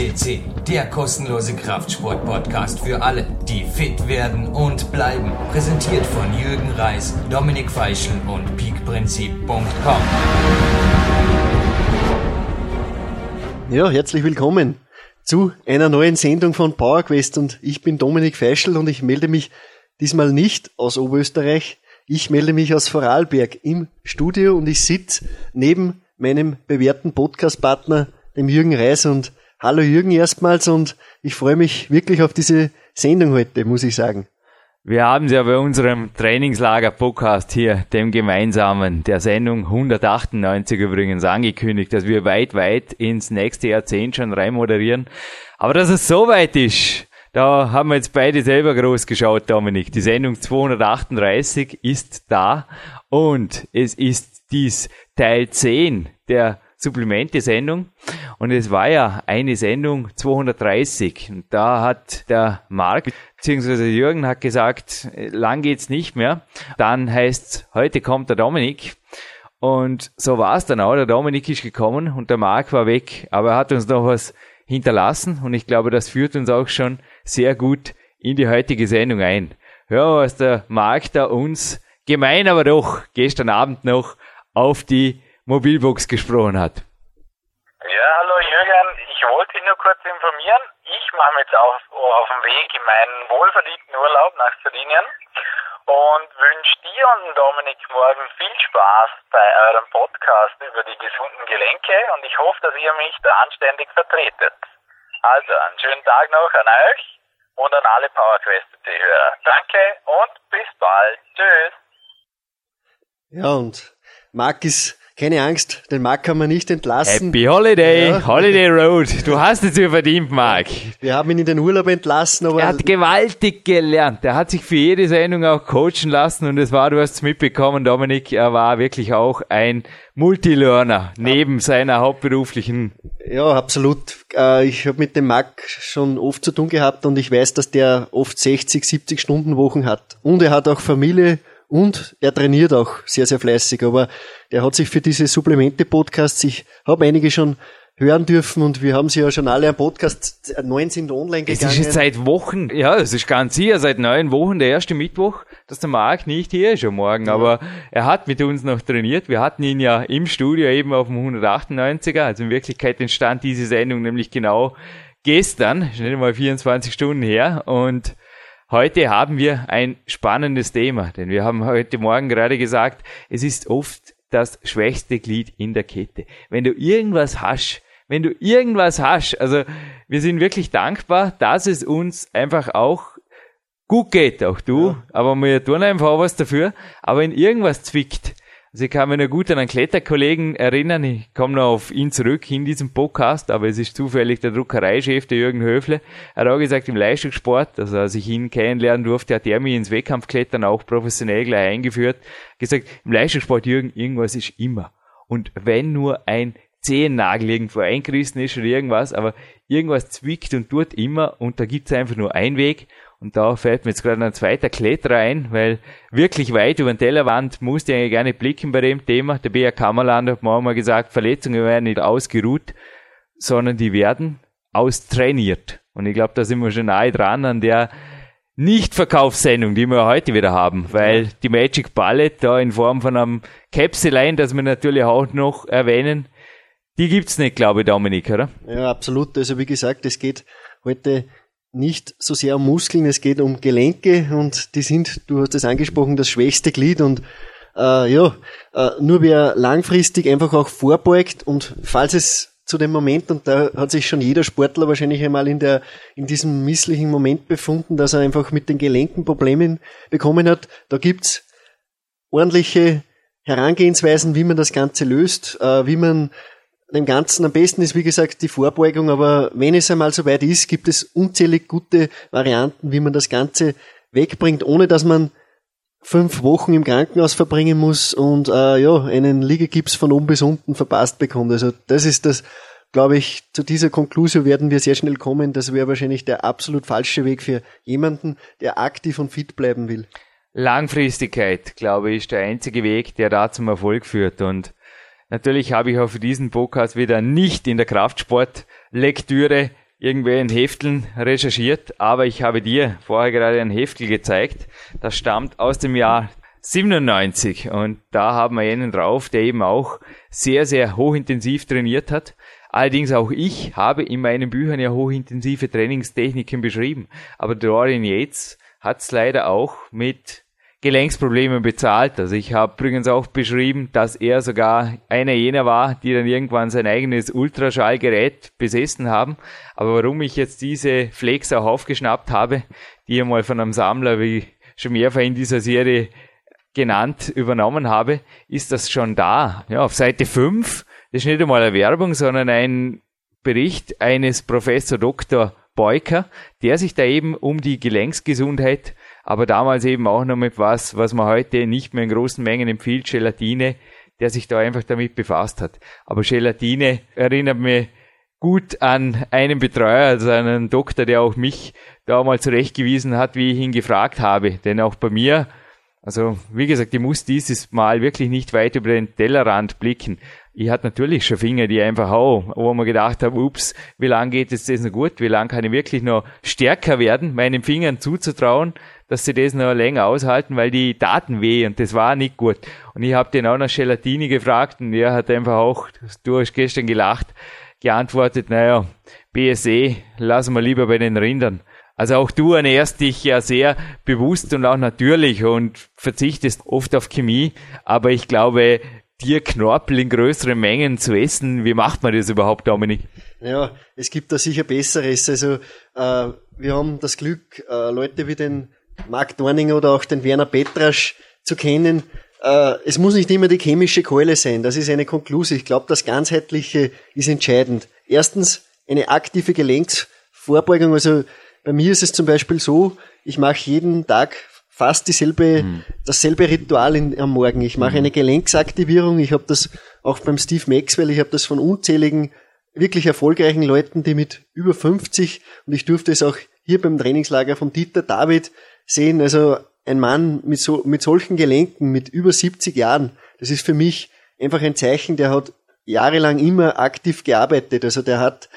FCC, der kostenlose Kraftsport-Podcast für alle, die fit werden und bleiben. Präsentiert von Jürgen Reis, Dominik Feischl und peakprinzip.com. Ja, herzlich willkommen zu einer neuen Sendung von PowerQuest und ich bin Dominik Feischl und ich melde mich diesmal nicht aus Oberösterreich. Ich melde mich aus Vorarlberg im Studio und ich sitze neben meinem bewährten Podcast-Partner, dem Jürgen Reis und Hallo Jürgen erstmals und ich freue mich wirklich auf diese Sendung heute, muss ich sagen. Wir haben es ja bei unserem Trainingslager-Podcast hier, dem gemeinsamen, der Sendung 198 übrigens angekündigt, dass wir weit, weit ins nächste Jahrzehnt schon rein moderieren. Aber dass es so weit ist, da haben wir jetzt beide selber groß geschaut, Dominik. Die Sendung 238 ist da und es ist dies Teil 10 der Supplemente-Sendung. Und es war ja eine Sendung 230. Und da hat der Marc beziehungsweise Jürgen hat gesagt, lang geht's nicht mehr. Dann heißt heute kommt der Dominik. Und so war es dann auch. Der Dominik ist gekommen und der Marc war weg. Aber er hat uns noch was hinterlassen. Und ich glaube, das führt uns auch schon sehr gut in die heutige Sendung ein. Ja, was der Marc da uns gemein, aber doch gestern Abend noch auf die Mobilbox gesprochen hat. Ja, hallo Jürgen, ich wollte dich nur kurz informieren. Ich mache mich jetzt auf, auf dem Weg in meinen wohlverdienten Urlaub nach Sardinien und wünsche dir und Dominik morgen viel Spaß bei eurem Podcast über die gesunden Gelenke und ich hoffe, dass ihr mich da anständig vertretet. Also, einen schönen Tag noch an euch und an alle PowerQuest-Hörer. Danke und bis bald. Tschüss. Ja, und Marc ist keine Angst, den Marc kann man nicht entlassen. Happy Holiday, ja. Holiday Road. Du hast es ja verdient, Marc. Wir haben ihn in den Urlaub entlassen, aber. Er hat gewaltig gelernt. Er hat sich für jede Sendung auch coachen lassen und es war, du hast es mitbekommen, Dominik, er war wirklich auch ein Multilearner neben ja. seiner hauptberuflichen. Ja, absolut. Äh, ich habe mit dem Marc schon oft zu tun gehabt und ich weiß, dass der oft 60, 70 Stunden Wochen hat. Und er hat auch Familie und er trainiert auch sehr, sehr fleißig. Aber der hat sich für diese Supplemente-Podcasts, ich habe einige schon hören dürfen und wir haben sie ja schon alle am Podcast, neun sind online gegangen. Es ist jetzt seit Wochen, ja, es ist ganz sicher seit neun Wochen der erste Mittwoch, dass der Marc nicht hier ist am Morgen, ja. aber er hat mit uns noch trainiert. Wir hatten ihn ja im Studio eben auf dem 198er, also in Wirklichkeit entstand diese Sendung nämlich genau gestern, schnell mal 24 Stunden her und Heute haben wir ein spannendes Thema, denn wir haben heute Morgen gerade gesagt, es ist oft das schwächste Glied in der Kette. Wenn du irgendwas hast, wenn du irgendwas hast, also wir sind wirklich dankbar, dass es uns einfach auch gut geht, auch du, ja. aber wir tun einfach auch was dafür, aber wenn irgendwas zwickt, also ich kann mich noch gut an einen Kletterkollegen erinnern, ich komme noch auf ihn zurück in diesem Podcast, aber es ist zufällig der Druckereichef, der Jürgen Höfle. Er hat auch gesagt, im Leistungssport, also als ich ihn kennenlernen durfte, hat er mich ins Wettkampfklettern auch professionell gleich eingeführt, gesagt, im Leistungssport, Jürgen, irgendwas ist immer. Und wenn nur ein Zehennagel irgendwo eingerissen ist oder irgendwas, aber irgendwas zwickt und tut immer und da gibt's einfach nur einen Weg und da fällt mir jetzt gerade ein zweiter Kletterer ein, weil wirklich weit über den Tellerwand musste ich eigentlich gerne blicken bei dem Thema. Der BR Kammerland hat mir mal gesagt, Verletzungen werden nicht ausgeruht, sondern die werden austrainiert. Und ich glaube, da sind wir schon nahe dran an der nicht-Verkaufssendung, die wir heute wieder haben, weil die Magic Ballet da in Form von einem Capsuline, das wir natürlich auch noch erwähnen, die gibt's nicht, glaube ich, Dominik, oder? Ja, absolut. Also wie gesagt, es geht heute nicht so sehr um Muskeln, es geht um Gelenke und die sind, du hast es angesprochen, das schwächste Glied und äh, ja, äh, nur wer langfristig einfach auch vorbeugt und falls es zu dem Moment, und da hat sich schon jeder Sportler wahrscheinlich einmal in der, in diesem misslichen Moment befunden, dass er einfach mit den Gelenken Problemen bekommen hat, da gibt's ordentliche Herangehensweisen, wie man das Ganze löst, äh, wie man dem Ganzen am besten ist, wie gesagt, die Vorbeugung, aber wenn es einmal so weit ist, gibt es unzählig gute Varianten, wie man das Ganze wegbringt, ohne dass man fünf Wochen im Krankenhaus verbringen muss und äh, ja, einen Liegegips von oben bis unten verpasst bekommt. Also das ist das, glaube ich, zu dieser Konklusion werden wir sehr schnell kommen. Das wäre wahrscheinlich der absolut falsche Weg für jemanden, der aktiv und fit bleiben will. Langfristigkeit, glaube ich, ist der einzige Weg, der da zum Erfolg führt und Natürlich habe ich auch für diesen Podcast wieder nicht in der Kraftsportlektüre irgendwelchen Hefteln recherchiert, aber ich habe dir vorher gerade ein Heftel gezeigt. Das stammt aus dem Jahr 97 und da haben wir einen drauf, der eben auch sehr, sehr hochintensiv trainiert hat. Allerdings auch ich habe in meinen Büchern ja hochintensive Trainingstechniken beschrieben. Aber Dorian Yates hat es leider auch mit Gelenksprobleme bezahlt. Also ich habe übrigens auch beschrieben, dass er sogar einer jener war, die dann irgendwann sein eigenes Ultraschallgerät besessen haben. Aber warum ich jetzt diese Flex auch aufgeschnappt habe, die ich mal von einem Sammler, wie schon mehrfach in dieser Serie genannt, übernommen habe, ist das schon da. Ja, auf Seite 5, das ist nicht einmal eine Werbung, sondern ein Bericht eines Professor Dr. Beuker, der sich da eben um die Gelenksgesundheit aber damals eben auch noch mit was, was man heute nicht mehr in großen Mengen empfiehlt, Gelatine, der sich da einfach damit befasst hat. Aber Gelatine erinnert mich gut an einen Betreuer, also einen Doktor, der auch mich da mal zurechtgewiesen hat, wie ich ihn gefragt habe. Denn auch bei mir, also wie gesagt, ich muss dieses Mal wirklich nicht weit über den Tellerrand blicken. Ich hatte natürlich schon Finger, die einfach auch, wo man gedacht habe, ups, wie lange geht es das noch gut? Wie lange kann ich wirklich noch stärker werden, meinen Fingern zuzutrauen? Dass sie das noch länger aushalten, weil die Daten weh und das war nicht gut. Und ich habe den auch nach Gelatini gefragt und er hat einfach auch, du hast gestern gelacht, geantwortet, naja, BSE lassen wir lieber bei den Rindern. Also auch du ernährst dich ja sehr bewusst und auch natürlich und verzichtest oft auf Chemie, aber ich glaube, dir Knorpel in größeren Mengen zu essen, wie macht man das überhaupt, Dominik? Ja, es gibt da sicher Besseres. Also äh, wir haben das Glück, äh, Leute wie den Mark Dorning oder auch den Werner Petrasch zu kennen. Äh, es muss nicht immer die chemische Keule sein. Das ist eine Konklusion. Ich glaube, das Ganzheitliche ist entscheidend. Erstens eine aktive Gelenksvorbeugung. Also bei mir ist es zum Beispiel so, ich mache jeden Tag fast dieselbe, mhm. dasselbe Ritual in, am Morgen. Ich mache mhm. eine Gelenksaktivierung. Ich habe das auch beim Steve Maxwell, ich habe das von unzähligen wirklich erfolgreichen Leuten, die mit über 50 und ich durfte es auch hier beim Trainingslager von Dieter David sehen, also ein Mann mit, so, mit solchen Gelenken, mit über 70 Jahren, das ist für mich einfach ein Zeichen, der hat jahrelang immer aktiv gearbeitet. Also der hat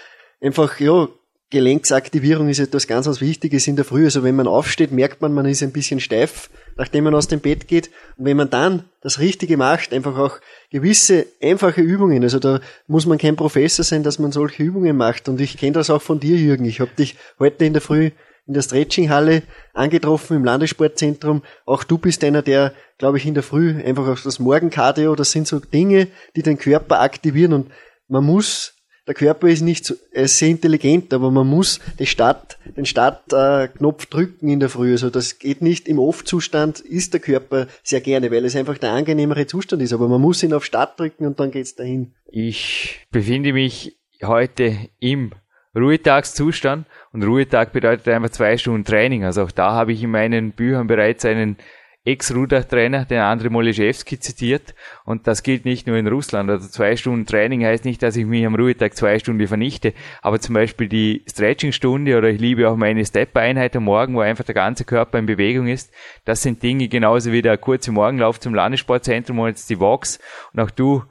einfach, ja, Gelenksaktivierung ist etwas ganz, ganz Wichtiges in der Früh. Also wenn man aufsteht, merkt man, man ist ein bisschen steif, nachdem man aus dem Bett geht. Und wenn man dann das Richtige macht, einfach auch gewisse einfache Übungen. Also da muss man kein Professor sein, dass man solche Übungen macht. Und ich kenne das auch von dir, Jürgen. Ich habe dich heute in der Früh in der Stretchinghalle angetroffen im Landessportzentrum. Auch du bist einer, der, glaube ich, in der Früh einfach auf das Morgenkardio, das sind so Dinge, die den Körper aktivieren und man muss, der Körper ist nicht so, er ist sehr intelligent, aber man muss den Start, den Startknopf drücken in der Früh. Also das geht nicht im Off-Zustand, ist der Körper sehr gerne, weil es einfach der angenehmere Zustand ist. Aber man muss ihn auf Start drücken und dann geht's dahin. Ich befinde mich heute im Ruhetagszustand und Ruhetag bedeutet einfach zwei Stunden Training. Also auch da habe ich in meinen Büchern bereits einen Ex-Rudertrainer, den Andrei Moleszewski zitiert und das gilt nicht nur in Russland. Also zwei Stunden Training heißt nicht, dass ich mich am Ruhetag zwei Stunden vernichte, aber zum Beispiel die Stretchingstunde oder ich liebe auch meine Step-Einheit am Morgen, wo einfach der ganze Körper in Bewegung ist. Das sind Dinge genauso wie der kurze Morgenlauf zum Landessportzentrum und jetzt die Walks und auch du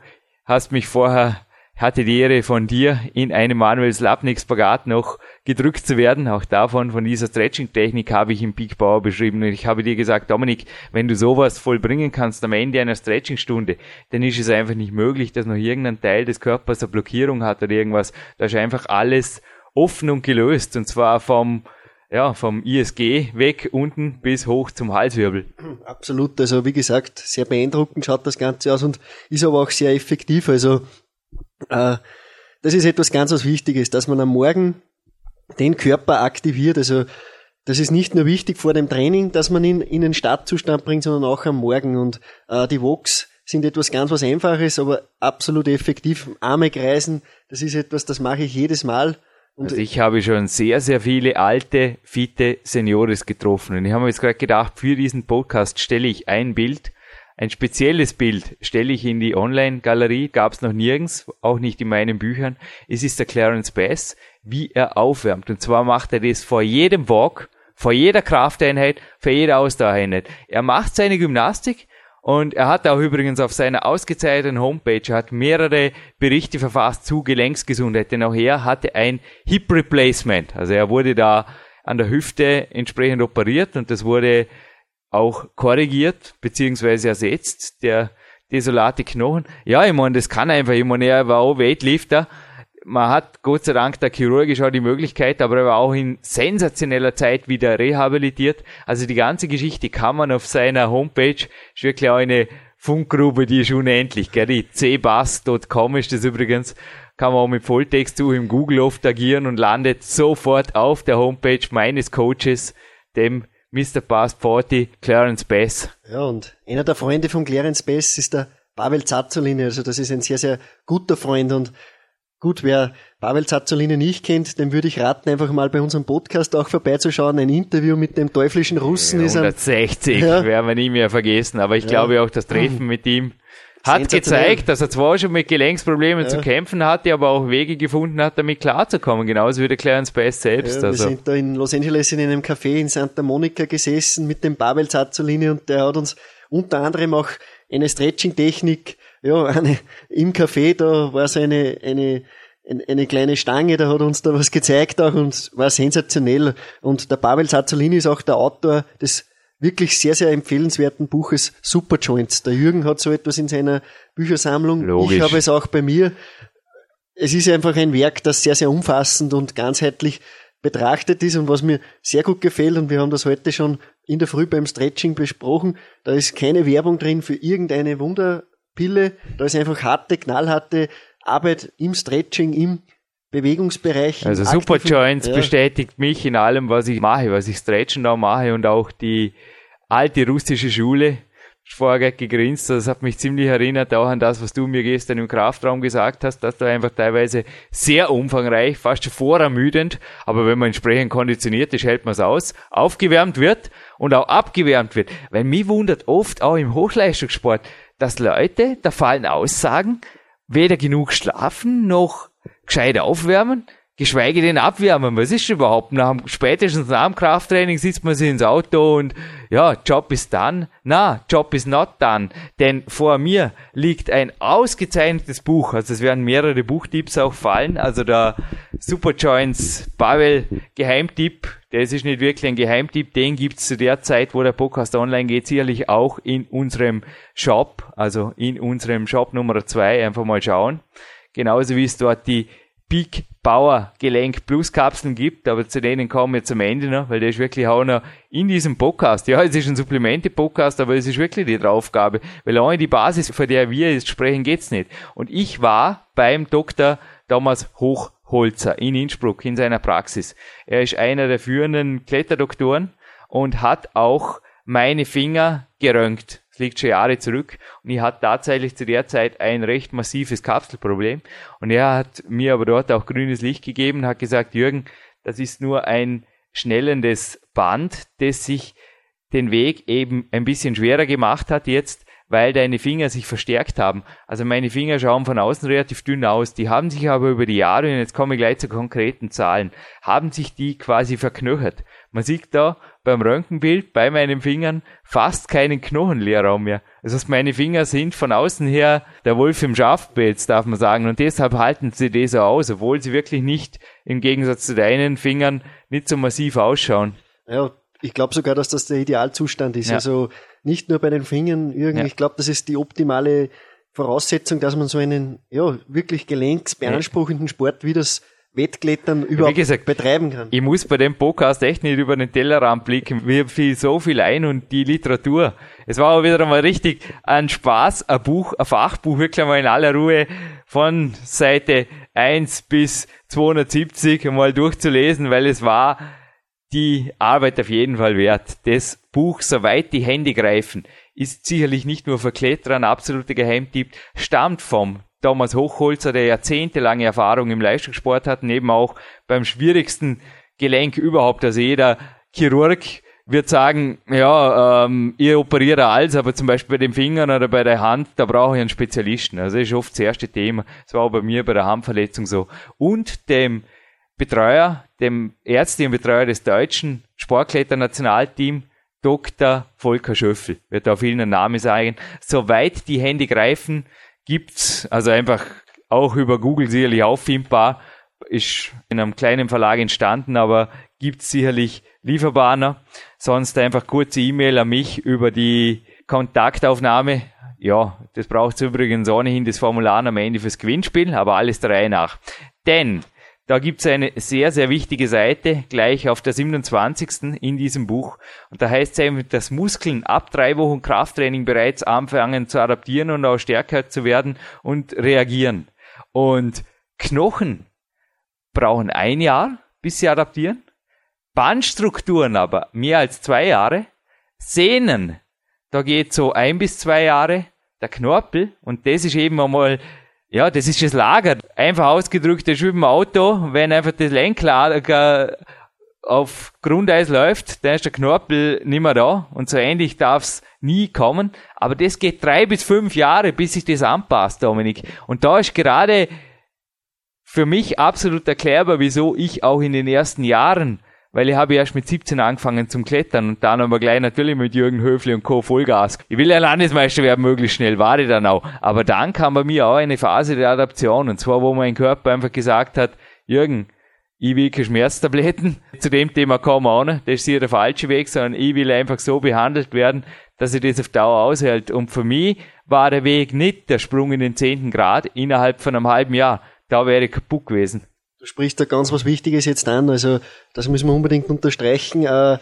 hast mich vorher hatte die Ehre von dir in einem Manuel Slapnik Spagat noch gedrückt zu werden. Auch davon, von dieser Stretching-Technik habe ich im Peak Power beschrieben. Und ich habe dir gesagt, Dominik, wenn du sowas vollbringen kannst am Ende einer Stretching-Stunde, dann ist es einfach nicht möglich, dass noch irgendein Teil des Körpers eine Blockierung hat oder irgendwas. Da ist einfach alles offen und gelöst. Und zwar vom, ja, vom ISG weg unten bis hoch zum Halswirbel. Absolut. Also, wie gesagt, sehr beeindruckend schaut das Ganze aus und ist aber auch sehr effektiv. Also, äh, das ist etwas ganz was Wichtiges, dass man am Morgen den Körper aktiviert. Also das ist nicht nur wichtig vor dem Training, dass man ihn in den Startzustand bringt, sondern auch am Morgen. Und äh, die Vox sind etwas ganz was Einfaches, aber absolut effektiv. Arme kreisen, das ist etwas, das mache ich jedes Mal. Und also ich habe schon sehr, sehr viele alte, fitte Seniores getroffen. Und ich habe mir jetzt gerade gedacht, für diesen Podcast stelle ich ein Bild ein spezielles Bild stelle ich in die Online-Galerie, gab es noch nirgends, auch nicht in meinen Büchern. Es ist der Clarence Bass, wie er aufwärmt. Und zwar macht er das vor jedem Walk, vor jeder Krafteinheit, vor jeder Ausdauereinheit. Er macht seine Gymnastik Und er hat auch übrigens auf seiner ausgezeichneten Homepage hat mehrere Berichte verfasst zu Gelenksgesundheit, denn auch er hatte ein Hip Replacement. Also er wurde da an der Hüfte entsprechend operiert und das wurde auch korrigiert beziehungsweise ersetzt, der desolate Knochen. Ja, ich meine, das kann einfach, ich meine, er war auch Weightlifter. Man hat Gott sei Dank da chirurgisch auch die Möglichkeit, aber er war auch in sensationeller Zeit wieder rehabilitiert. Also die ganze Geschichte kann man auf seiner Homepage, ist wirklich auch eine Funkgrube, die ist unendlich, gell? Die cbass.com ist das übrigens, kann man auch mit Volltext zu im Google oft agieren und landet sofort auf der Homepage meines Coaches, dem Mr. Past 40, Clarence Bass. Ja, und einer der Freunde von Clarence Bass ist der Pavel Zazzolini. Also das ist ein sehr, sehr guter Freund und gut, wer Pavel Zazzolini nicht kennt, dem würde ich raten, einfach mal bei unserem Podcast auch vorbeizuschauen. Ein Interview mit dem teuflischen Russen ja, ist 160 ja. werden wir nie mehr vergessen, aber ich ja. glaube auch das Treffen mit ihm hat gezeigt, dass er zwar schon mit Gelenksproblemen ja. zu kämpfen hatte, aber auch Wege gefunden hat, damit klarzukommen. Genauso wie der Clarence Bass selbst. Ja, wir also. sind da in Los Angeles in einem Café in Santa Monica gesessen mit dem Pavel Zazzolini und der hat uns unter anderem auch eine Stretching-Technik, ja, eine, im Café, da war so eine, eine, eine kleine Stange, da hat uns da was gezeigt auch und war sensationell. Und der Pavel Zazzolini ist auch der Autor des wirklich sehr, sehr empfehlenswerten Buches Superjoints. Der Jürgen hat so etwas in seiner Büchersammlung. Logisch. Ich habe es auch bei mir. Es ist einfach ein Werk, das sehr, sehr umfassend und ganzheitlich betrachtet ist und was mir sehr gut gefällt und wir haben das heute schon in der Früh beim Stretching besprochen. Da ist keine Werbung drin für irgendeine Wunderpille. Da ist einfach harte, knallharte Arbeit im Stretching, im Bewegungsbereich. Also Superjoints ja. bestätigt mich in allem, was ich mache, was ich Stretchen da mache und auch die alte russische Schule. Vorher gegrinst, das hat mich ziemlich erinnert auch an das, was du mir gestern im Kraftraum gesagt hast, dass da einfach teilweise sehr umfangreich, fast schon vorermüdend, aber wenn man entsprechend konditioniert ist, hält man es aus, aufgewärmt wird und auch abgewärmt wird. Weil mich wundert oft auch im Hochleistungssport, dass Leute, da fallen Aussagen, weder genug schlafen noch gescheit aufwärmen, geschweige denn abwärmen. Was ist überhaupt? Nach, spätestens nach dem Krafttraining sitzt man sich ins Auto und ja, Job ist done. Na, Job is not done. Denn vor mir liegt ein ausgezeichnetes Buch. Also es werden mehrere Buchtipps auch fallen. Also der Superjoints Pavel Geheimtipp, das ist nicht wirklich ein Geheimtipp, den gibt's zu der Zeit, wo der Podcast online geht, sicherlich auch in unserem Shop, also in unserem Shop Nummer zwei einfach mal schauen. Genauso wie es dort die Peak Power Gelenk Plus Kapseln gibt, aber zu denen kommen wir zum Ende noch, weil der ist wirklich auch noch in diesem Podcast. Ja, es ist ein Supplemente-Podcast, aber es ist wirklich die Aufgabe, weil ohne die Basis, von der wir jetzt sprechen, geht's nicht. Und ich war beim Dr. Thomas Hochholzer in Innsbruck in seiner Praxis. Er ist einer der führenden Kletterdoktoren und hat auch meine Finger geröntgt das liegt schon Jahre zurück. Und ich hatte tatsächlich zu der Zeit ein recht massives Kapselproblem. Und er hat mir aber dort auch grünes Licht gegeben und hat gesagt, Jürgen, das ist nur ein schnellendes Band, das sich den Weg eben ein bisschen schwerer gemacht hat jetzt, weil deine Finger sich verstärkt haben. Also meine Finger schauen von außen relativ dünn aus. Die haben sich aber über die Jahre, und jetzt komme ich gleich zu konkreten Zahlen, haben sich die quasi verknöchert. Man sieht da beim Röntgenbild bei meinen Fingern fast keinen Knochenleerraum mehr. Also meine Finger sind von außen her der Wolf im Schafpelz, darf man sagen. Und deshalb halten sie das so aus, obwohl sie wirklich nicht, im Gegensatz zu deinen Fingern, nicht so massiv ausschauen. Ja, ich glaube sogar, dass das der Idealzustand ist. Ja. Also nicht nur bei den Fingern irgendwie. Ja. Ich glaube, das ist die optimale Voraussetzung, dass man so einen ja wirklich gelenksbeanspruchenden Sport wie das Wettklettern überhaupt gesagt, betreiben kann. Ich muss bei dem Podcast echt nicht über den Tellerrand blicken. Mir fiel so viel ein und die Literatur. Es war aber wieder einmal richtig ein Spaß, ein Buch, ein Fachbuch, wirklich mal in aller Ruhe von Seite 1 bis 270 mal durchzulesen, weil es war die Arbeit auf jeden Fall wert. Das Buch, soweit die Hände greifen, ist sicherlich nicht nur für Kletterer ein absoluter Geheimtipp, stammt vom Thomas Hochholzer, der jahrzehntelange Erfahrung im Leistungssport hat, neben auch beim schwierigsten Gelenk überhaupt. Also jeder Chirurg wird sagen, ja, ähm, ihr operiert alles, aber zum Beispiel bei den Fingern oder bei der Hand, da brauche ich einen Spezialisten. Also das ist oft das erste Thema. Das war auch bei mir bei der Handverletzung so. Und dem Betreuer, dem ärztlichen Betreuer des deutschen Sportkletter-Nationalteams, Dr. Volker Schöffel, wird auf vielen Namen sagen. Soweit die Hände greifen, gibt's, also einfach auch über Google sicherlich auffindbar, ist in einem kleinen Verlag entstanden, aber gibt's sicherlich Lieferbaner. Sonst einfach kurze E-Mail an mich über die Kontaktaufnahme. Ja, das braucht übrigens ohnehin das Formular am Ende fürs Gewinnspiel, aber alles der Reihe nach. Denn da gibt's eine sehr, sehr wichtige Seite, gleich auf der 27. in diesem Buch. Und da heißt es eben, dass Muskeln ab drei Wochen Krafttraining bereits anfangen zu adaptieren und auch stärker zu werden und reagieren. Und Knochen brauchen ein Jahr, bis sie adaptieren. Bandstrukturen aber mehr als zwei Jahre. Sehnen, da geht so ein bis zwei Jahre. Der Knorpel, und das ist eben einmal ja, das ist das Lager. Einfach ausgedrückt, das ist wie im Auto. Wenn einfach das Lenklager auf Grundeis läuft, dann ist der Knorpel nicht mehr da. Und so ähnlich darf es nie kommen. Aber das geht drei bis fünf Jahre, bis sich das anpasst, Dominik. Und da ist gerade für mich absolut erklärbar, wieso ich auch in den ersten Jahren weil ich habe erst mit 17 angefangen zum Klettern und dann aber gleich natürlich mit Jürgen Höfli und Co. Vollgas. Ich will ja Landesmeister werden, möglichst schnell, war ich dann auch. Aber dann kam bei mir auch eine Phase der Adaption und zwar, wo mein Körper einfach gesagt hat, Jürgen, ich will keine Schmerztabletten. Zu dem Thema kommen wir auch noch. Das ist hier der falsche Weg, sondern ich will einfach so behandelt werden, dass ich das auf Dauer aushält. Und für mich war der Weg nicht der Sprung in den zehnten Grad innerhalb von einem halben Jahr. Da wäre ich kaputt gewesen. Du sprichst da ganz was Wichtiges jetzt an, also das müssen wir unbedingt unterstreichen. Äh,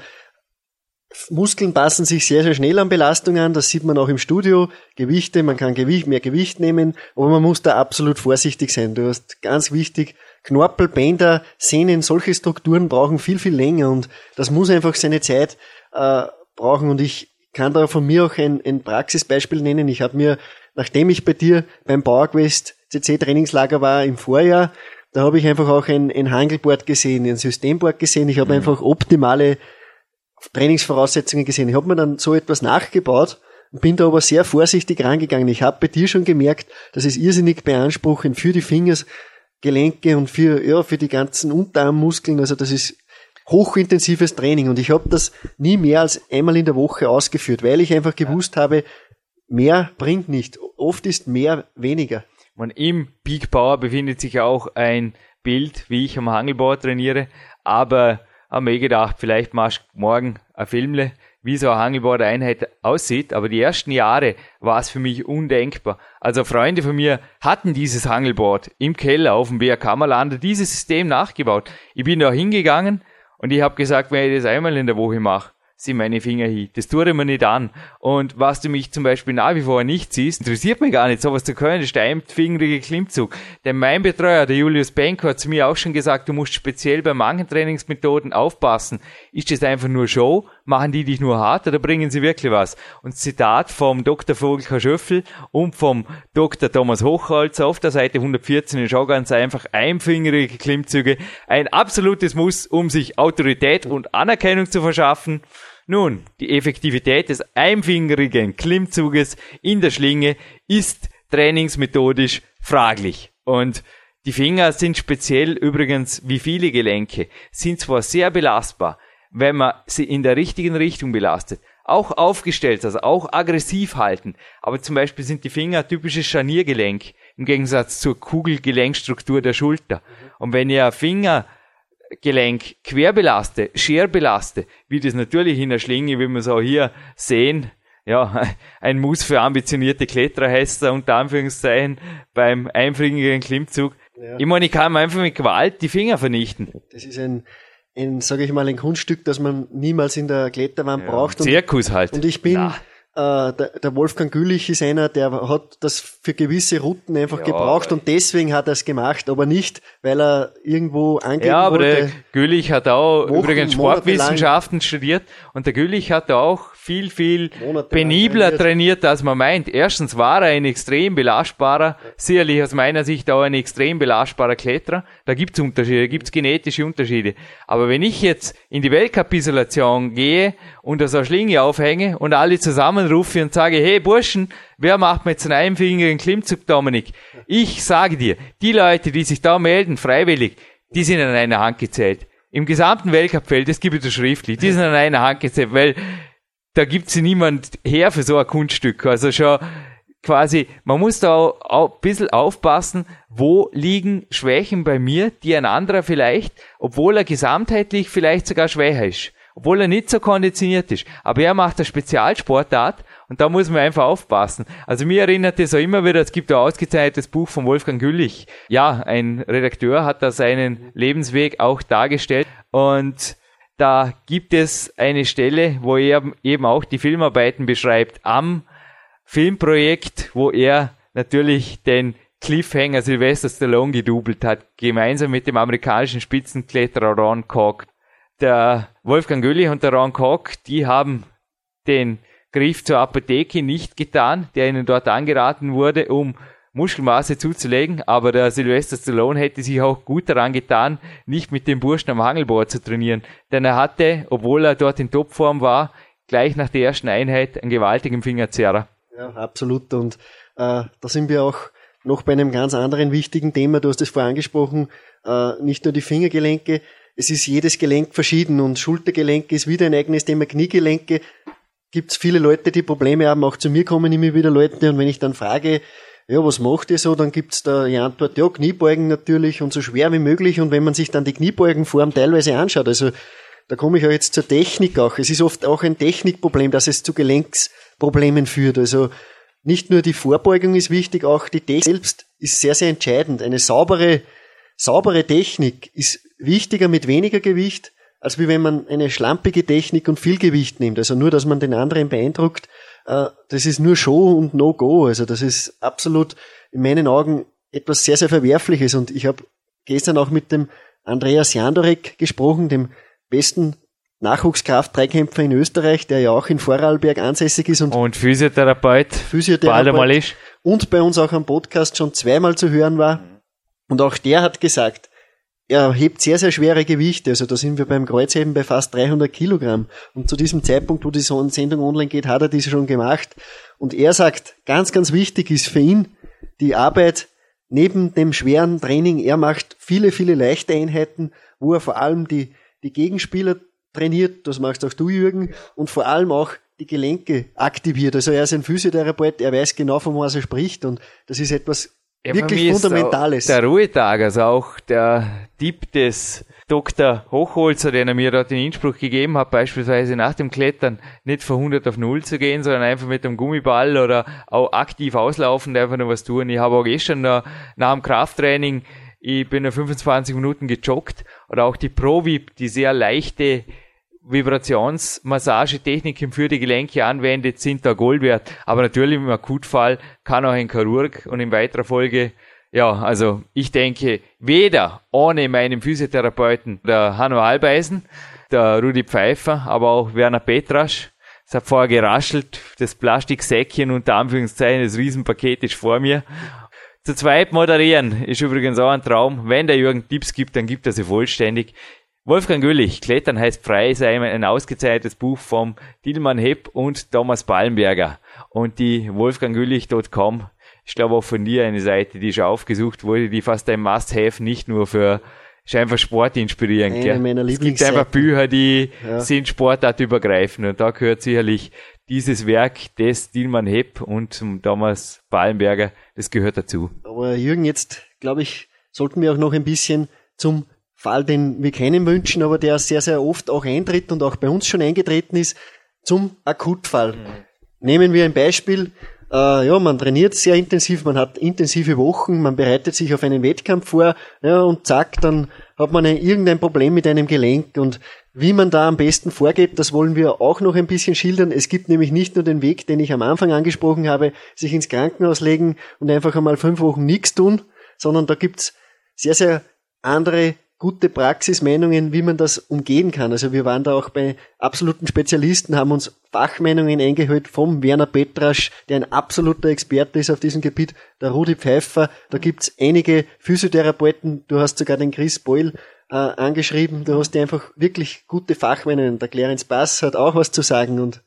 Muskeln passen sich sehr, sehr schnell an Belastung an, das sieht man auch im Studio. Gewichte, man kann Gewicht, mehr Gewicht nehmen, aber man muss da absolut vorsichtig sein. Du hast ganz wichtig, Knorpel, Bänder, Sehnen, solche Strukturen brauchen viel, viel länger und das muss einfach seine Zeit äh, brauchen und ich kann da von mir auch ein, ein Praxisbeispiel nennen. Ich habe mir, nachdem ich bei dir beim PowerQuest CC Trainingslager war im Vorjahr, da habe ich einfach auch ein, ein Hangelboard gesehen, ein Systemboard gesehen. Ich habe mhm. einfach optimale Trainingsvoraussetzungen gesehen. Ich habe mir dann so etwas nachgebaut und bin da aber sehr vorsichtig rangegangen. Ich habe bei dir schon gemerkt, dass es irrsinnig beanspruchend für die Fingersgelenke und für, ja, für die ganzen Unterarmmuskeln. Also das ist hochintensives Training und ich habe das nie mehr als einmal in der Woche ausgeführt, weil ich einfach gewusst habe, mehr bringt nicht. Oft ist mehr weniger. Und im Peak Power befindet sich auch ein Bild, wie ich am Hangelboard trainiere. Aber haben wir gedacht, vielleicht machst du morgen ein Filmle, wie so eine Hangelboard-Einheit aussieht. Aber die ersten Jahre war es für mich undenkbar. Also Freunde von mir hatten dieses Hangelboard im Keller auf dem BRK Kammerlander, dieses System nachgebaut. Ich bin da hingegangen und ich habe gesagt, wenn ich das einmal in der Woche mache, sind meine Finger hin. Das tue ich mir nicht an. Und was du mich zum Beispiel nach wie vor nicht siehst, interessiert mich gar nicht, sowas zu können, ist der einfingerige Klimmzug. Denn mein Betreuer, der Julius Benko, hat zu mir auch schon gesagt, du musst speziell bei manchen Trainingsmethoden aufpassen. Ist das einfach nur Show? Machen die dich nur hart oder bringen sie wirklich was? Und Zitat vom Dr. Volker Schöffel und vom Dr. Thomas Hochholzer auf der Seite 114 ist auch ganz einfach einfingerige Klimmzüge. Ein absolutes Muss, um sich Autorität und Anerkennung zu verschaffen. Nun, die Effektivität des einfingerigen Klimmzuges in der Schlinge ist trainingsmethodisch fraglich. Und die Finger sind speziell übrigens wie viele Gelenke, sind zwar sehr belastbar, wenn man sie in der richtigen Richtung belastet, auch aufgestellt, also auch aggressiv halten. Aber zum Beispiel sind die Finger typisches Scharniergelenk im Gegensatz zur Kugelgelenkstruktur der Schulter. Und wenn ihr Finger Gelenk quer belaste, scher belaste, wie das natürlich in der Schlinge, wie wir es auch hier sehen, ja, ein Muss für ambitionierte Kletterer heißt er unter Anführungszeichen beim einfriedigen Klimmzug. Ja. Ich meine, ich kann einfach mit Gewalt die Finger vernichten. Das ist ein, ein sage ich mal, ein Kunststück, das man niemals in der Kletterwand ja, braucht. Zirkus halt. Und ich bin, Na. Äh, der, der Wolfgang Gülich ist einer, der hat das für gewisse Routen einfach ja, gebraucht und deswegen hat er es gemacht, aber nicht, weil er irgendwo angeben Ja, aber wollte. der Gülich hat auch Wochen, übrigens Sportwissenschaften studiert und der Gülich hat auch viel, viel penibler trainiert. trainiert. als man meint. Erstens war er ein extrem belastbarer, sicherlich aus meiner Sicht auch ein extrem belastbarer Kletterer. Da gibt's Unterschiede, da gibt's genetische Unterschiede. Aber wenn ich jetzt in die Weltcup-Isolation gehe und so eine Schlinge aufhänge und alle zusammenrufe und sage, hey Burschen, wer macht mir jetzt einen einfingerigen Klimmzug, Dominik? Ich sage dir, die Leute, die sich da melden, freiwillig, die sind an einer Hand gezählt. Im gesamten Weltcupfeld, das gibt es schriftlich, die sind an einer Hand gezählt, weil da gibt sie niemand her für so ein Kunststück. Also schon quasi, man muss da auch, auch ein bisschen aufpassen, wo liegen Schwächen bei mir, die ein anderer vielleicht, obwohl er gesamtheitlich vielleicht sogar schwächer ist, obwohl er nicht so konditioniert ist. Aber er macht eine Spezialsportart und da muss man einfach aufpassen. Also mir erinnert es auch immer wieder, es gibt ein ausgezeichnetes Buch von Wolfgang Güllich. Ja, ein Redakteur hat da seinen Lebensweg auch dargestellt und da gibt es eine Stelle, wo er eben auch die Filmarbeiten beschreibt am Filmprojekt, wo er natürlich den Cliffhanger Sylvester Stallone gedoubelt hat, gemeinsam mit dem amerikanischen Spitzenkletterer Ron Koch. Der Wolfgang Güllich und der Ron Koch, die haben den Griff zur Apotheke nicht getan, der ihnen dort angeraten wurde, um Muskelmasse zuzulegen, aber der Sylvester Stallone hätte sich auch gut daran getan, nicht mit dem Burschen am Hangelbohr zu trainieren, denn er hatte, obwohl er dort in Topform war, gleich nach der ersten Einheit einen gewaltigen Fingerzerrer. Ja, absolut. Und äh, da sind wir auch noch bei einem ganz anderen wichtigen Thema. Du hast es vorher angesprochen, äh, nicht nur die Fingergelenke, es ist jedes Gelenk verschieden und Schultergelenke ist wieder ein eigenes Thema, Kniegelenke. Gibt es viele Leute, die Probleme haben, auch zu mir kommen immer wieder Leute und wenn ich dann frage, ja, was macht ihr so, dann gibt's da die Antwort, ja, Kniebeugen natürlich und so schwer wie möglich und wenn man sich dann die Kniebeugenform teilweise anschaut, also da komme ich auch jetzt zur Technik auch. Es ist oft auch ein Technikproblem, dass es zu Gelenksproblemen führt. Also nicht nur die Vorbeugung ist wichtig, auch die Technik selbst ist sehr, sehr entscheidend. Eine saubere, saubere Technik ist wichtiger mit weniger Gewicht, als wie wenn man eine schlampige Technik und viel Gewicht nimmt. Also nur, dass man den anderen beeindruckt, äh, das ist nur Show und No-Go. Also das ist absolut in meinen Augen etwas sehr, sehr Verwerfliches. Und ich habe gestern auch mit dem Andreas Jandorek gesprochen, dem besten Nachwuchskraft-Dreikämpfer in Österreich, der ja auch in Vorarlberg ansässig ist und, und Physiotherapeut, Physiotherapeut und bei uns auch am Podcast schon zweimal zu hören war. Und auch der hat gesagt, er hebt sehr, sehr schwere Gewichte. Also da sind wir beim Kreuzheben bei fast 300 Kilogramm. Und zu diesem Zeitpunkt, wo die Sendung online geht, hat er diese schon gemacht. Und er sagt, ganz, ganz wichtig ist für ihn die Arbeit neben dem schweren Training. Er macht viele, viele leichte Einheiten, wo er vor allem die die Gegenspieler trainiert, das machst auch du, Jürgen, und vor allem auch die Gelenke aktiviert. Also er ist ein Physiotherapeut, er weiß genau, von was er spricht und das ist etwas ja, wirklich Fundamentales. der Ruhetag, also auch der Tipp des Dr. Hochholzer, den er mir dort in Innsbruck gegeben hat, beispielsweise nach dem Klettern nicht von 100 auf 0 zu gehen, sondern einfach mit dem Gummiball oder auch aktiv auslaufen, einfach nur was tun. Ich habe auch gestern nach, nach dem Krafttraining ich bin nur 25 Minuten gejoggt oder auch die ProVip, die sehr leichte Vibrationsmassagetechniken für die Gelenke anwendet, sind da Gold wert. Aber natürlich im Akutfall kann auch ein Chirurg und in weiterer Folge ja, also ich denke, weder ohne meinen Physiotherapeuten, der Hanno Albeisen, der Rudi Pfeiffer, aber auch Werner Petrasch, es hat vorher geraschelt, das Plastiksäckchen unter Anführungszeichen, das Riesenpaket ist vor mir zu zweit moderieren ist übrigens auch ein Traum. Wenn der Jürgen Tipps gibt, dann gibt er sie vollständig. Wolfgang Güllich, Klettern heißt frei, ist ein ausgezeichnetes Buch vom Dilman Hepp und Thomas Ballenberger. Und die wolfganggüllich.com, ich glaube auch von dir eine Seite, die schon aufgesucht wurde, die fast ein Must-Have, nicht nur für, ist einfach Sport inspirieren. Eine meiner Es gibt einfach Bücher, die ja. sind sportartübergreifend und da gehört sicherlich dieses Werk des Dilman Hepp und zum Thomas Ballenberger, das gehört dazu. Aber Jürgen, jetzt glaube ich, sollten wir auch noch ein bisschen zum Fall, den wir kennen wünschen, aber der sehr, sehr oft auch eintritt und auch bei uns schon eingetreten ist, zum Akutfall. Mhm. Nehmen wir ein Beispiel. Äh, ja, man trainiert sehr intensiv, man hat intensive Wochen, man bereitet sich auf einen Wettkampf vor, ja, und zack, dann hat man ein, irgendein Problem mit einem Gelenk und wie man da am besten vorgeht, das wollen wir auch noch ein bisschen schildern. Es gibt nämlich nicht nur den Weg, den ich am Anfang angesprochen habe, sich ins Krankenhaus legen und einfach einmal fünf Wochen nichts tun, sondern da gibt's sehr, sehr andere gute Praxismeinungen, wie man das umgehen kann. Also wir waren da auch bei absoluten Spezialisten, haben uns Fachmeinungen eingeholt vom Werner Petrasch, der ein absoluter Experte ist auf diesem Gebiet, der Rudi Pfeiffer, da gibt's einige Physiotherapeuten, du hast sogar den Chris Boyle äh, angeschrieben. Du hast dir einfach wirklich gute Fachmänner. Der Clarence Bass hat auch was zu sagen und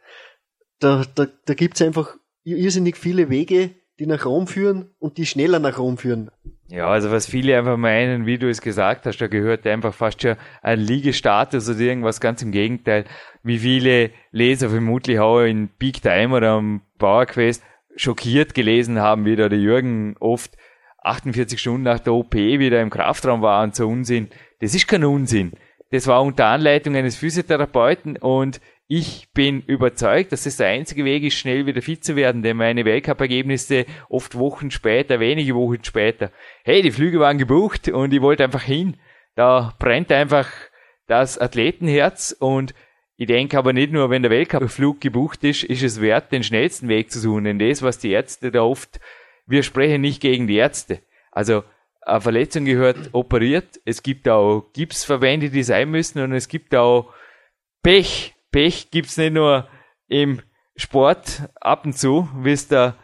da, da, da gibt's einfach irrsinnig viele Wege, die nach Rom führen und die schneller nach Rom führen. Ja, also was viele einfach meinen, wie du es gesagt hast, da gehört einfach fast schon ein Liegestatus oder irgendwas ganz im Gegenteil. Wie viele Leser vermutlich auch in Big Time oder am Power Quest schockiert gelesen haben, wie da der Jürgen oft 48 Stunden nach der OP wieder im Kraftraum war und so Unsinn. Das ist kein Unsinn. Das war unter Anleitung eines Physiotherapeuten und ich bin überzeugt, dass das der einzige Weg ist, schnell wieder fit zu werden, denn meine Weltcup-Ergebnisse oft Wochen später, wenige Wochen später, hey, die Flüge waren gebucht und ich wollte einfach hin. Da brennt einfach das Athletenherz und ich denke aber nicht nur, wenn der Weltcup-Flug gebucht ist, ist es wert, den schnellsten Weg zu suchen. Denn das, was die Ärzte da oft, wir sprechen nicht gegen die Ärzte. Also, eine Verletzung gehört operiert. Es gibt auch Gipsverbände, die sein müssen und es gibt auch Pech. Pech gibt's nicht nur im Sport ab und zu, wie es der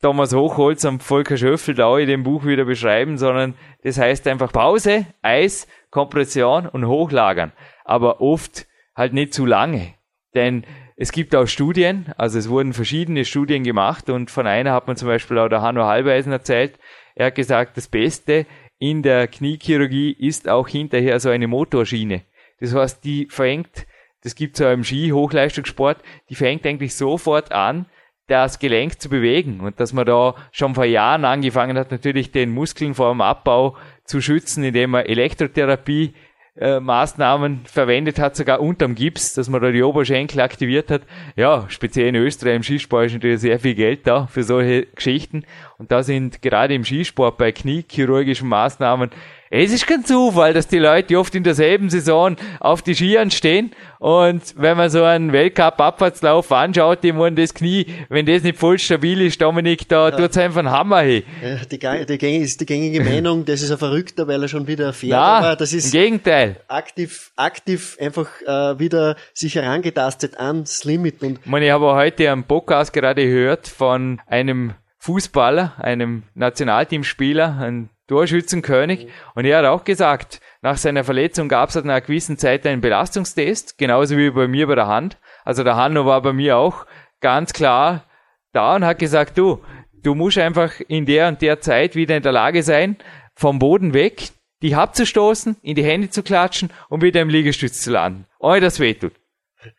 Thomas Hochholz und Volker Schöffel da in dem Buch wieder beschreiben, sondern das heißt einfach Pause, Eis, Kompression und Hochlagern. Aber oft halt nicht zu lange. Denn es gibt auch Studien, also es wurden verschiedene Studien gemacht und von einer hat man zum Beispiel auch der Hanno Halbeisen erzählt. Er hat gesagt, das Beste in der Kniechirurgie ist auch hinterher so eine Motorschiene. Das heißt, die fängt, das gibt es auch im Ski-Hochleistungssport, die fängt eigentlich sofort an, das Gelenk zu bewegen und dass man da schon vor Jahren angefangen hat, natürlich den Muskeln vor dem Abbau zu schützen, indem man Elektrotherapie Maßnahmen verwendet hat, sogar unterm Gips, dass man da die Oberschenkel aktiviert hat. Ja, speziell in Österreich im Skisport ist natürlich sehr viel Geld da für solche Geschichten. Und da sind gerade im Skisport bei kniechirurgischen Maßnahmen es ist kein Zufall, dass die Leute oft in derselben Saison auf die Skiern stehen und wenn man so einen Weltcup-Abfahrtslauf anschaut, dem man das Knie, wenn das nicht voll stabil ist, Dominik, da ja. tut's einfach einen Hammer hin. Ja, die, die, gängige, die gängige Meinung, das ist ein Verrückter, weil er schon wieder fährt, Na, aber das ist im Gegenteil. aktiv, aktiv einfach äh, wieder sich herangetastet ans Limit. Und ich, meine, ich habe heute einen Podcast gerade gehört von einem Fußballer, einem Nationalteamspieler, ein Torschützenkönig. Und er hat auch gesagt, nach seiner Verletzung gab es nach einer gewissen Zeit einen Belastungstest, genauso wie bei mir bei der Hand. Also der Hanno war bei mir auch ganz klar da und hat gesagt, du, du musst einfach in der und der Zeit wieder in der Lage sein, vom Boden weg, dich abzustoßen, in die Hände zu klatschen und wieder im Liegestütz zu landen. Ohne das wehtut.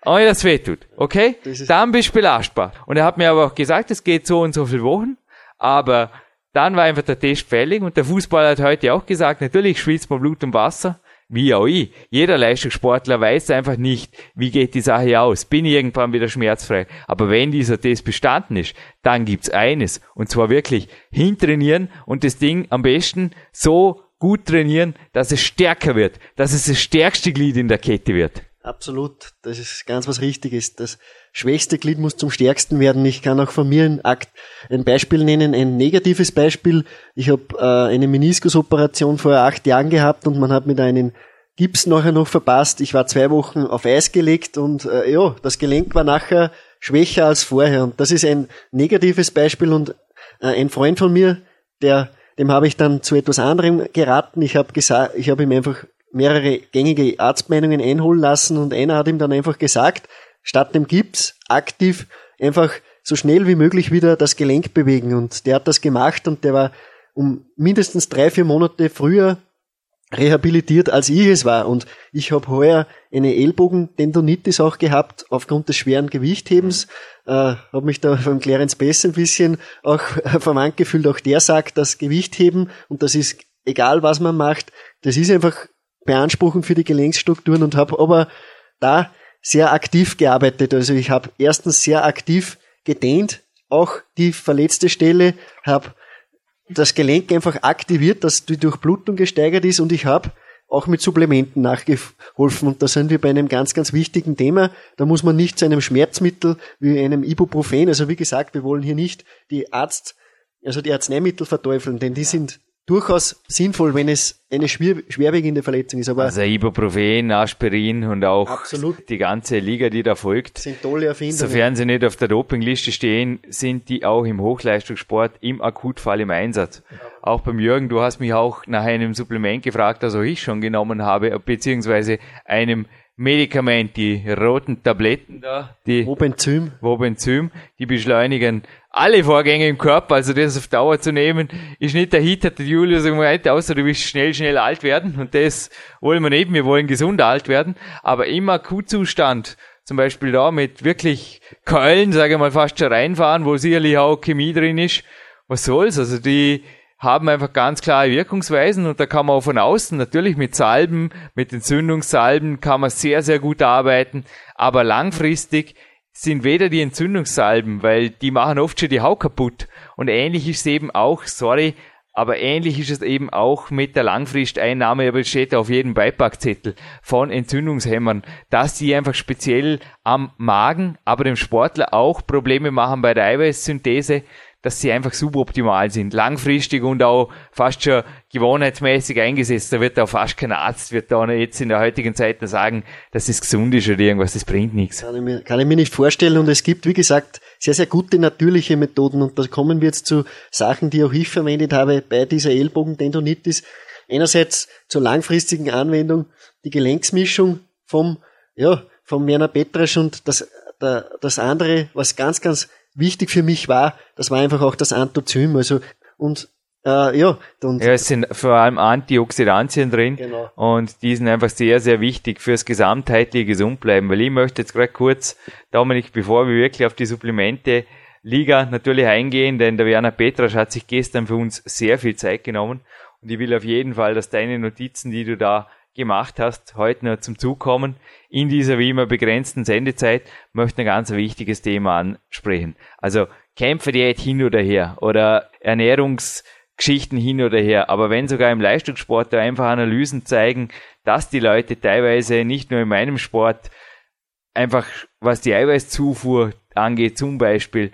Ohne das wehtut. Okay? Dann bist du belastbar. Und er hat mir aber auch gesagt, es geht so und so viele Wochen, aber dann war einfach der Test fällig und der Fußballer hat heute auch gesagt, natürlich schwitzt man Blut und Wasser, wie auch ich. Jeder Leistungssportler weiß einfach nicht, wie geht die Sache aus. Bin ich irgendwann wieder schmerzfrei. Aber wenn dieser Test bestanden ist, dann gibt's eines. Und zwar wirklich hintrainieren und das Ding am besten so gut trainieren, dass es stärker wird, dass es das stärkste Glied in der Kette wird. Absolut. Das ist ganz was Richtiges. Das schwächste Glied muss zum stärksten werden. Ich kann auch von mir ein, Akt, ein Beispiel nennen, ein negatives Beispiel. Ich habe äh, eine Meniskusoperation vor acht Jahren gehabt und man hat mit einem Gips nachher noch verpasst. Ich war zwei Wochen auf Eis gelegt und äh, ja, das Gelenk war nachher schwächer als vorher. Und das ist ein negatives Beispiel und äh, ein Freund von mir, der dem habe ich dann zu etwas anderem geraten. Ich habe gesagt, ich habe ihm einfach mehrere gängige Arztmeinungen einholen lassen und einer hat ihm dann einfach gesagt, statt dem Gips aktiv einfach so schnell wie möglich wieder das Gelenk bewegen. Und der hat das gemacht und der war um mindestens drei, vier Monate früher rehabilitiert, als ich es war. Und ich habe heuer eine Ellbogentendonitis auch gehabt, aufgrund des schweren Gewichthebens. Äh, habe mich da vom Clarence Bess ein bisschen auch verwandt gefühlt. Auch der sagt, das Gewichtheben, und das ist egal, was man macht, das ist einfach beanspruchen für die Gelenksstrukturen und habe aber da sehr aktiv gearbeitet. Also ich habe erstens sehr aktiv gedehnt, auch die verletzte Stelle, habe das Gelenk einfach aktiviert, dass die Durchblutung gesteigert ist und ich habe auch mit Supplementen nachgeholfen. Und da sind wir bei einem ganz, ganz wichtigen Thema. Da muss man nicht zu einem Schmerzmittel wie einem Ibuprofen, also wie gesagt, wir wollen hier nicht die Arzt, also die Arzneimittel verteufeln, denn die sind durchaus sinnvoll, wenn es eine schwer, schwerwiegende Verletzung ist. Aber also Ibuprofen, Aspirin und auch absolut. die ganze Liga, die da folgt. Sind tolle Erfindungen. Sofern sie nicht auf der Dopingliste stehen, sind die auch im Hochleistungssport im Akutfall im Einsatz. Ja. Auch beim Jürgen, du hast mich auch nach einem Supplement gefragt, das auch ich schon genommen habe, beziehungsweise einem Medikamente, die roten Tabletten da, die Wobenzym. Wobenzym, die beschleunigen alle Vorgänge im Körper, also das auf Dauer zu nehmen, ist nicht der Hit, hat der Julius gemeint, außer du willst schnell, schnell alt werden. Und das wollen wir nicht, wir wollen gesund alt werden, aber immer Q-Zustand, zum Beispiel da mit wirklich Keulen, sage ich mal, fast schon reinfahren, wo sicherlich auch Chemie drin ist, was soll's, also die haben einfach ganz klare Wirkungsweisen und da kann man auch von außen natürlich mit Salben, mit Entzündungssalben kann man sehr, sehr gut arbeiten, aber langfristig sind weder die Entzündungssalben, weil die machen oft schon die Haut kaputt. Und ähnlich ist es eben auch, sorry, aber ähnlich ist es eben auch mit der Langfristeinnahme, aber es steht auf jedem Beipackzettel von Entzündungshämmern, dass die einfach speziell am Magen, aber dem Sportler auch Probleme machen bei der Eiweißsynthese dass sie einfach suboptimal sind, langfristig und auch fast schon gewohnheitsmäßig eingesetzt. Da wird auch fast kein Arzt, wird da jetzt in der heutigen Zeit noch sagen, dass es gesund ist oder irgendwas, das bringt nichts. Kann ich, mir, kann ich mir nicht vorstellen und es gibt, wie gesagt, sehr, sehr gute natürliche Methoden und da kommen wir jetzt zu Sachen, die auch ich verwendet habe bei dieser Ellbogentendonitis. Einerseits zur langfristigen Anwendung die Gelenksmischung vom, ja, vom Werner Petrasch und das, der, das andere, was ganz, ganz wichtig für mich war, das war einfach auch das Anthozym. Also und äh, ja, und ja, es sind vor allem Antioxidantien drin genau. und die sind einfach sehr, sehr wichtig fürs gesamtheitliche Gesundbleiben. Weil ich möchte jetzt gerade kurz, Dominik, bevor wir wirklich auf die Supplemente Liga natürlich eingehen, denn der Werner Petrasch hat sich gestern für uns sehr viel Zeit genommen und ich will auf jeden Fall, dass deine Notizen, die du da gemacht hast, heute noch zum Zug kommen. In dieser wie immer begrenzten Sendezeit möchte ein ganz wichtiges Thema ansprechen. Also Kämpferdiät hin oder her oder Ernährungsgeschichten hin oder her. Aber wenn sogar im Leistungssport da einfach Analysen zeigen, dass die Leute teilweise nicht nur in meinem Sport einfach, was die Eiweißzufuhr angeht, zum Beispiel,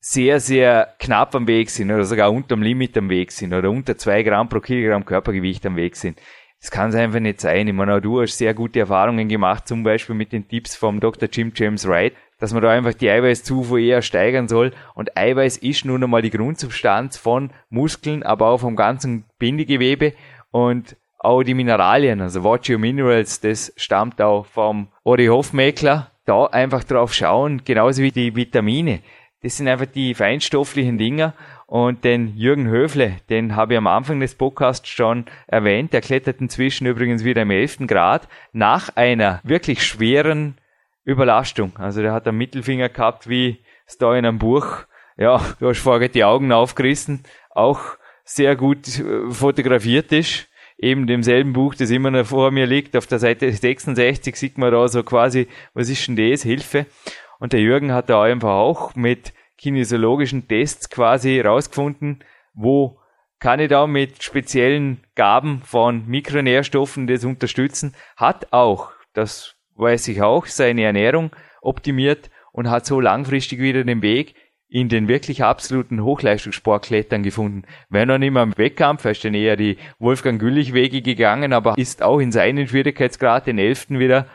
sehr, sehr knapp am Weg sind oder sogar unterm Limit am Weg sind oder unter zwei Gramm pro Kilogramm Körpergewicht am Weg sind. Das kann es einfach nicht sein. Ich meine, auch du hast sehr gute Erfahrungen gemacht, zum Beispiel mit den Tipps vom Dr. Jim James Wright, dass man da einfach die Eiweißzufuhr eher steigern soll. Und Eiweiß ist nun einmal die Grundsubstanz von Muskeln, aber auch vom ganzen Bindegewebe und auch die Mineralien, also Watchio Minerals, das stammt auch vom Ori Hofmeckler. Da einfach drauf schauen, genauso wie die Vitamine. Das sind einfach die feinstofflichen Dinger und den Jürgen Höfle, den habe ich am Anfang des Podcasts schon erwähnt. Der klettert inzwischen übrigens wieder im 11. Grad nach einer wirklich schweren Überlastung. Also der hat einen Mittelfinger gehabt, wie es da in einem Buch. Ja, du hast vorher die Augen aufgerissen. Auch sehr gut äh, fotografiert ist. Eben demselben Buch, das immer noch vor mir liegt. Auf der Seite 66 sieht man da so quasi, was ist denn das? Hilfe. Und der Jürgen hat da einfach auch mit kinesiologischen Tests quasi rausgefunden, wo kann ich da mit speziellen Gaben von Mikronährstoffen das unterstützen, hat auch, das weiß ich auch, seine Ernährung optimiert und hat so langfristig wieder den Weg in den wirklich absoluten Hochleistungssportklettern gefunden. Wenn er nicht mehr im Wettkampf, er ist dann eher die Wolfgang Güllich Wege gegangen, aber ist auch in seinen Schwierigkeitsgrad den elften wieder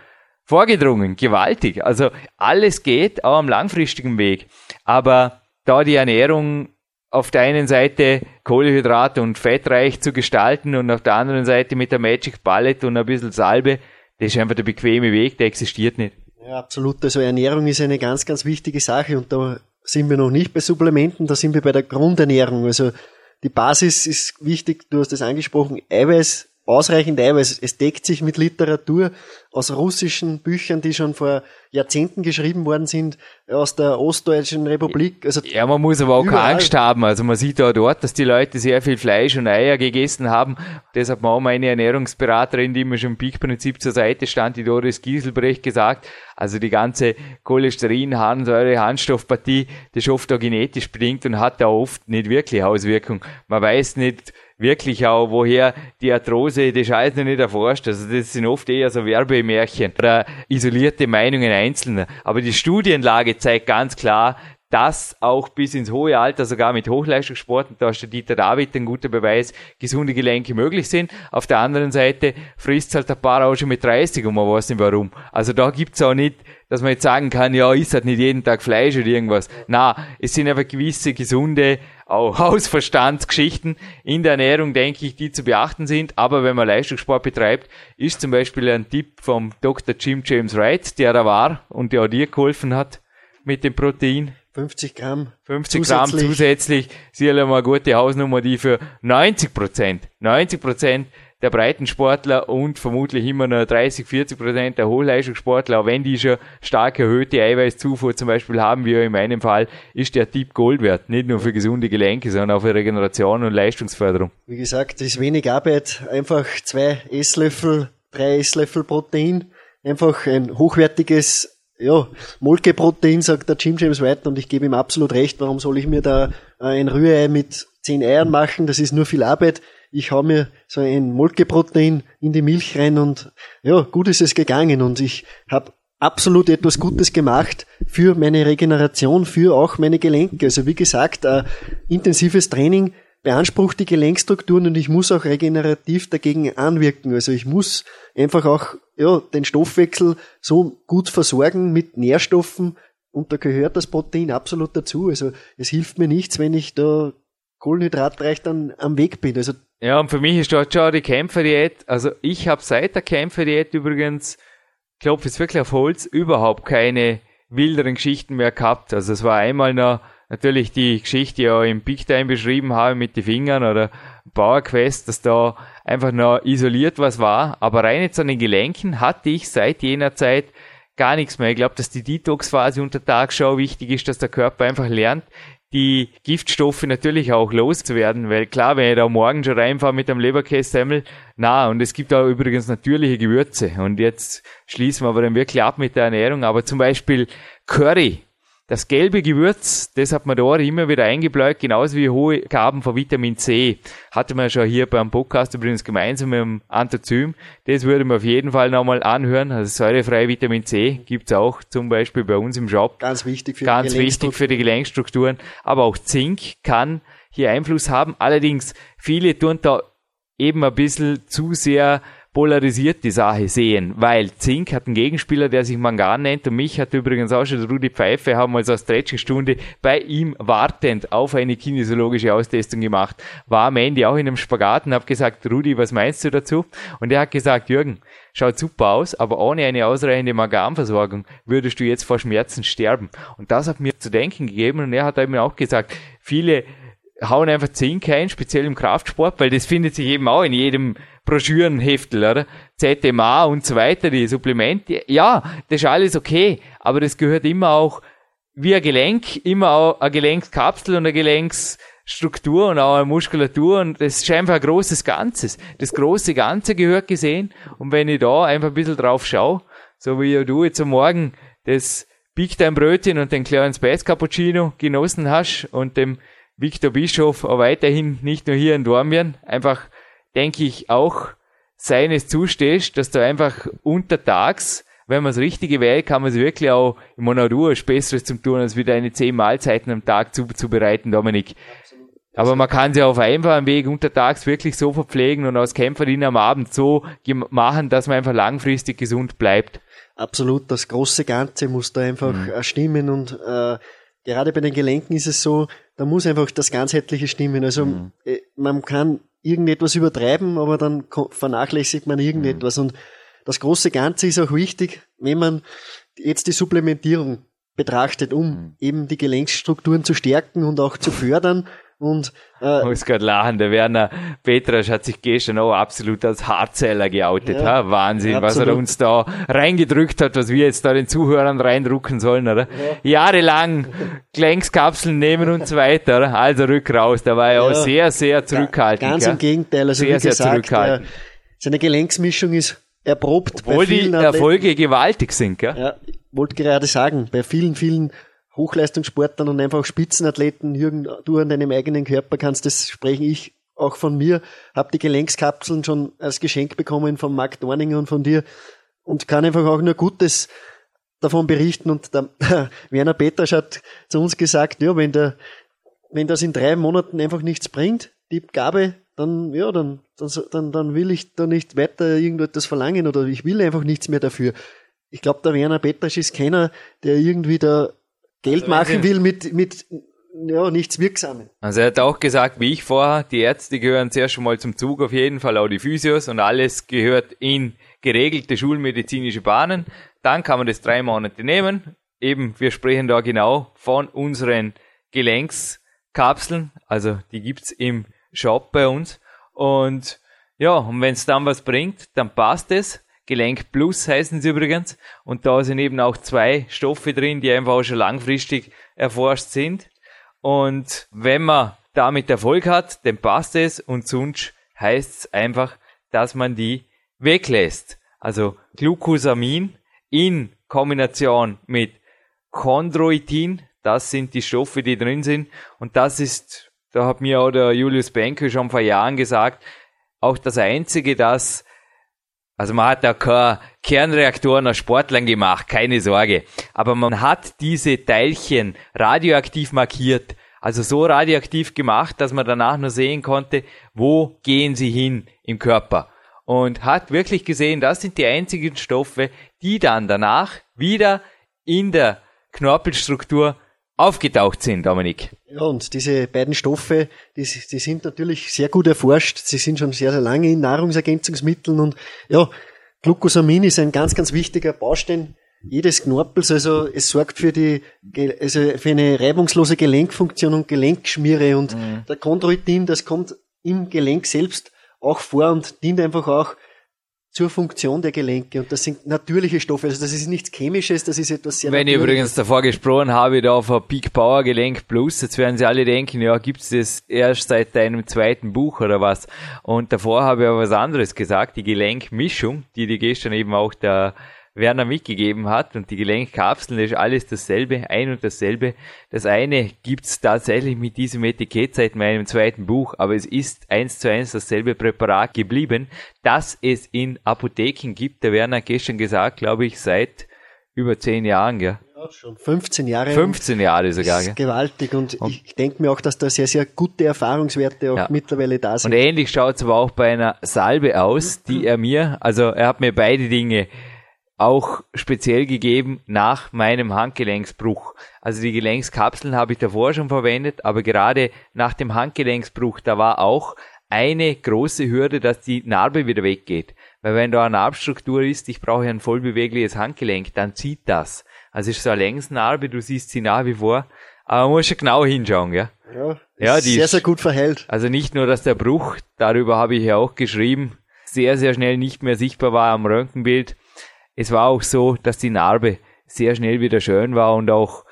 vorgedrungen, gewaltig. Also alles geht auch am langfristigen Weg. Aber da die Ernährung auf der einen Seite Kohlehydrat und fettreich zu gestalten und auf der anderen Seite mit der Magic Palette und ein bisschen Salbe, das ist einfach der bequeme Weg, der existiert nicht. Ja, absolut. Also Ernährung ist eine ganz, ganz wichtige Sache und da sind wir noch nicht bei Supplementen, da sind wir bei der Grundernährung. Also die Basis ist wichtig, du hast es angesprochen, Eiweiß, ausreichend Eiweiß. Es deckt sich mit Literatur aus russischen Büchern, die schon vor Jahrzehnten geschrieben worden sind, aus der Ostdeutschen Republik. Also ja, man muss aber auch überall. keine Angst haben. Also man sieht auch dort, dass die Leute sehr viel Fleisch und Eier gegessen haben. Deshalb hat auch meine Ernährungsberaterin, die mir schon im Peak-Prinzip zur Seite stand, die Doris Gieselbrecht, gesagt, also die ganze Cholesterin, Harnsäure, Harnstoffpartie, das ist oft auch genetisch bedingt und hat da oft nicht wirklich Auswirkung. Man weiß nicht, wirklich auch, woher die Arthrose, die Scheiße nicht erforscht. Also das sind oft eher so Werbemärchen oder isolierte Meinungen Einzelner. Aber die Studienlage zeigt ganz klar, das auch bis ins hohe Alter, sogar mit Hochleistungssport, und da ist der Dieter David ein guter Beweis, gesunde Gelenke möglich sind. Auf der anderen Seite frisst halt ein paar auch schon mit 30 und man weiß nicht warum. Also da gibt's auch nicht, dass man jetzt sagen kann, ja, isst halt nicht jeden Tag Fleisch oder irgendwas. Na, es sind einfach gewisse gesunde auch Hausverstandsgeschichten in der Ernährung, denke ich, die zu beachten sind. Aber wenn man Leistungssport betreibt, ist zum Beispiel ein Tipp vom Dr. Jim James Wright, der da war und der auch dir geholfen hat mit dem Protein. 50 Gramm. 50 Gramm zusätzlich. Sicherlich mal eine gute Hausnummer, die für 90 Prozent, 90 Prozent der Breitensportler und vermutlich immer noch 30, 40 Prozent der Hochleistungssportler, auch wenn die schon stark erhöhte Eiweißzufuhr zum Beispiel haben, wie in meinem Fall, ist der Tipp Gold wert. Nicht nur für gesunde Gelenke, sondern auch für Regeneration und Leistungsförderung. Wie gesagt, ist wenig Arbeit. Einfach zwei Esslöffel, drei Esslöffel Protein. Einfach ein hochwertiges ja, Molkeprotein, sagt der Jim James White, und ich gebe ihm absolut recht. Warum soll ich mir da ein Rührei mit zehn Eiern machen? Das ist nur viel Arbeit. Ich hau mir so ein Molkeprotein in die Milch rein und ja, gut ist es gegangen und ich habe absolut etwas Gutes gemacht für meine Regeneration, für auch meine Gelenke. Also wie gesagt, äh, intensives Training beansprucht die Gelenkstrukturen und ich muss auch regenerativ dagegen anwirken. Also ich muss einfach auch ja, den Stoffwechsel so gut versorgen mit Nährstoffen und da gehört das Protein absolut dazu. Also es hilft mir nichts, wenn ich da kohlenhydratreich dann am Weg bin. Also ja, und für mich ist dort schon die Kämpferdiät. Also ich habe seit der Kämpferdiät übrigens, klopfe jetzt wirklich auf Holz, überhaupt keine wilderen Geschichten mehr gehabt. Also es war einmal noch natürlich die Geschichte, die ich auch im Big Time beschrieben habe mit den Fingern oder Power Quest, dass da einfach noch isoliert was war. Aber rein jetzt an den Gelenken hatte ich seit jener Zeit gar nichts mehr. Ich glaube, dass die Detox-Phase unter Tagesschau wichtig ist, dass der Körper einfach lernt, die Giftstoffe natürlich auch loszuwerden, weil klar, wenn ich da morgen schon reinfahre mit einem Leberkässemmel, na, und es gibt auch übrigens natürliche Gewürze. Und jetzt schließen wir aber dann wirklich ab mit der Ernährung. Aber zum Beispiel Curry, das gelbe Gewürz, das hat man da immer wieder eingebläut, genauso wie hohe Gaben von Vitamin C. Hatte man schon hier beim Podcast übrigens gemeinsam mit dem Anthozym. Das würde man auf jeden Fall nochmal anhören. Also säurefreie Vitamin C gibt's auch zum Beispiel bei uns im Shop. Ganz wichtig für, Ganz die, wichtig für die Gelenkstrukturen. Aber auch Zink kann hier Einfluss haben. Allerdings, viele tun da eben ein bisschen zu sehr polarisiert die Sache sehen, weil Zink hat einen Gegenspieler, der sich Mangan nennt und mich hat übrigens auch schon Rudi Pfeife, haben wir eine Stretching-Stunde bei ihm wartend auf eine kinesiologische Austestung gemacht, war am Ende auch in einem Spagat und habe gesagt, Rudi, was meinst du dazu? Und er hat gesagt, Jürgen, schaut super aus, aber ohne eine ausreichende Manganversorgung würdest du jetzt vor Schmerzen sterben. Und das hat mir zu denken gegeben und er hat eben auch gesagt, viele hauen einfach Zink ein, speziell im Kraftsport, weil das findet sich eben auch in jedem Broschürenheftel, oder? ZMA und so weiter, die Supplemente. Ja, das ist alles okay, aber das gehört immer auch wie ein Gelenk, immer auch eine Gelenkskapsel und eine Gelenksstruktur und auch eine Muskulatur und das ist einfach ein großes Ganzes. Das große Ganze gehört gesehen und wenn ich da einfach ein bisschen drauf schaue, so wie du jetzt am Morgen das Big Time Brötchen und den kleinen Space Cappuccino genossen hast und dem Victor Bischof auch weiterhin nicht nur hier in Dormien einfach denke ich, auch seines zustehst, dass du einfach untertags, wenn man das Richtige wählt, kann man es wirklich auch im Monadur Besseres zum tun, als wieder eine zehn Mahlzeiten am Tag zuzubereiten, Dominik. Aber man kann sie auf einfachen Weg untertags wirklich so verpflegen und als Kämpferin am Abend so machen, dass man einfach langfristig gesund bleibt. Absolut, das große Ganze muss da einfach mhm. stimmen und äh, gerade bei den Gelenken ist es so, da muss einfach das Ganzheitliche stimmen. Also mhm. Äh, man kann irgendetwas übertreiben, aber dann vernachlässigt man irgendetwas. Mhm. Und das große Ganze ist auch wichtig, wenn man jetzt die Supplementierung betrachtet, um mhm. eben die Gelenksstrukturen zu stärken und auch zu fördern und, äh, ich muss gerade lachen, der Werner Petrasch hat sich gestern auch absolut als Hardseller geoutet. Ja, ha? Wahnsinn, absolut. was er uns da reingedrückt hat, was wir jetzt da den Zuhörern reindrucken sollen, oder? Ja. Jahrelang Gelenskapseln nehmen und so weiter, oder? Also rück raus, da war er ja. auch sehr, sehr zurückhaltend. Ganz im Gegenteil, also sehr, wie gesagt, sehr zurückhaltend. Der, seine Gelenksmischung ist erprobt. Obwohl die Erfolge gewaltig sind, gell? Ja, wollte gerade sagen, bei vielen, vielen Hochleistungssportlern und einfach Spitzenathleten, Jürgen, du an deinem eigenen Körper kannst, das spreche ich auch von mir, habe die Gelenkskapseln schon als Geschenk bekommen von Mark Dorninger und von dir und kann einfach auch nur Gutes davon berichten und der, Werner Petrasch hat zu uns gesagt, ja, wenn der, wenn das in drei Monaten einfach nichts bringt, die Gabe, dann, ja, dann, dann, dann will ich da nicht weiter irgendetwas verlangen oder ich will einfach nichts mehr dafür. Ich glaube, der Werner Petrasch ist keiner, der irgendwie da Geld also machen will mit, mit, ja, nichts Wirksamen. Also er hat auch gesagt, wie ich vorher, die Ärzte gehören zuerst schon mal zum Zug, auf jeden Fall auch die Physios und alles gehört in geregelte schulmedizinische Bahnen. Dann kann man das drei Monate nehmen. Eben, wir sprechen da genau von unseren Gelenkskapseln. Also die gibt's im Shop bei uns. Und ja, und wenn es dann was bringt, dann passt es. Gelenk Plus heißen sie übrigens. Und da sind eben auch zwei Stoffe drin, die einfach auch schon langfristig erforscht sind. Und wenn man damit Erfolg hat, dann passt es und sonst heißt es einfach, dass man die weglässt. Also Glucosamin in Kombination mit Chondroitin, das sind die Stoffe, die drin sind. Und das ist, da hat mir auch der Julius Benke schon vor Jahren gesagt, auch das einzige, das also man hat da keine Kernreaktoren aus Sportlern gemacht, keine Sorge. Aber man hat diese Teilchen radioaktiv markiert, also so radioaktiv gemacht, dass man danach nur sehen konnte, wo gehen sie hin im Körper. Und hat wirklich gesehen, das sind die einzigen Stoffe, die dann danach wieder in der Knorpelstruktur aufgetaucht sind, Dominik. Ja, und diese beiden Stoffe, die, die sind natürlich sehr gut erforscht. Sie sind schon sehr, sehr lange in Nahrungsergänzungsmitteln und ja, Glucosamin ist ein ganz, ganz wichtiger Baustein jedes Knorpels. Also es sorgt für die, also für eine reibungslose Gelenkfunktion und Gelenkschmiere und mhm. der Chondroitin, das kommt im Gelenk selbst auch vor und dient einfach auch zur Funktion der Gelenke. Und das sind natürliche Stoffe. Also das ist nichts Chemisches, das ist etwas sehr Wenn ich übrigens davor gesprochen habe, da auf ein Peak Power Gelenk Plus, jetzt werden Sie alle denken, ja, gibt's das erst seit deinem zweiten Buch oder was? Und davor habe ich aber was anderes gesagt, die Gelenkmischung, die die gestern eben auch der Werner mitgegeben hat und die Gelenkkapseln ist alles dasselbe, ein und dasselbe. Das eine gibt's tatsächlich mit diesem Etikett seit meinem zweiten Buch, aber es ist eins zu eins dasselbe Präparat geblieben, das es in Apotheken gibt. Der Werner hat gestern gesagt, glaube ich, seit über zehn Jahren, gell? Ja, schon 15 Jahre. 15 Jahre sogar. Das ist gewaltig und, und ich denke mir auch, dass da sehr, sehr gute Erfahrungswerte auch ja. mittlerweile da sind. Und ähnlich schaut's aber auch bei einer Salbe aus, die er mir, also er hat mir beide Dinge auch speziell gegeben nach meinem Handgelenksbruch. Also die Gelenkskapseln habe ich davor schon verwendet, aber gerade nach dem Handgelenksbruch, da war auch eine große Hürde, dass die Narbe wieder weggeht. Weil wenn da eine Narbstruktur ist, ich brauche ein vollbewegliches Handgelenk, dann zieht das. Also es ist so eine Längsnarbe, du siehst sie nach wie vor, aber man muss schon genau hinschauen, ja. Ja, ja die sehr, sehr gut verhält. Also nicht nur, dass der Bruch, darüber habe ich ja auch geschrieben, sehr, sehr schnell nicht mehr sichtbar war am Röntgenbild, es war auch so, dass die Narbe sehr schnell wieder schön war und auch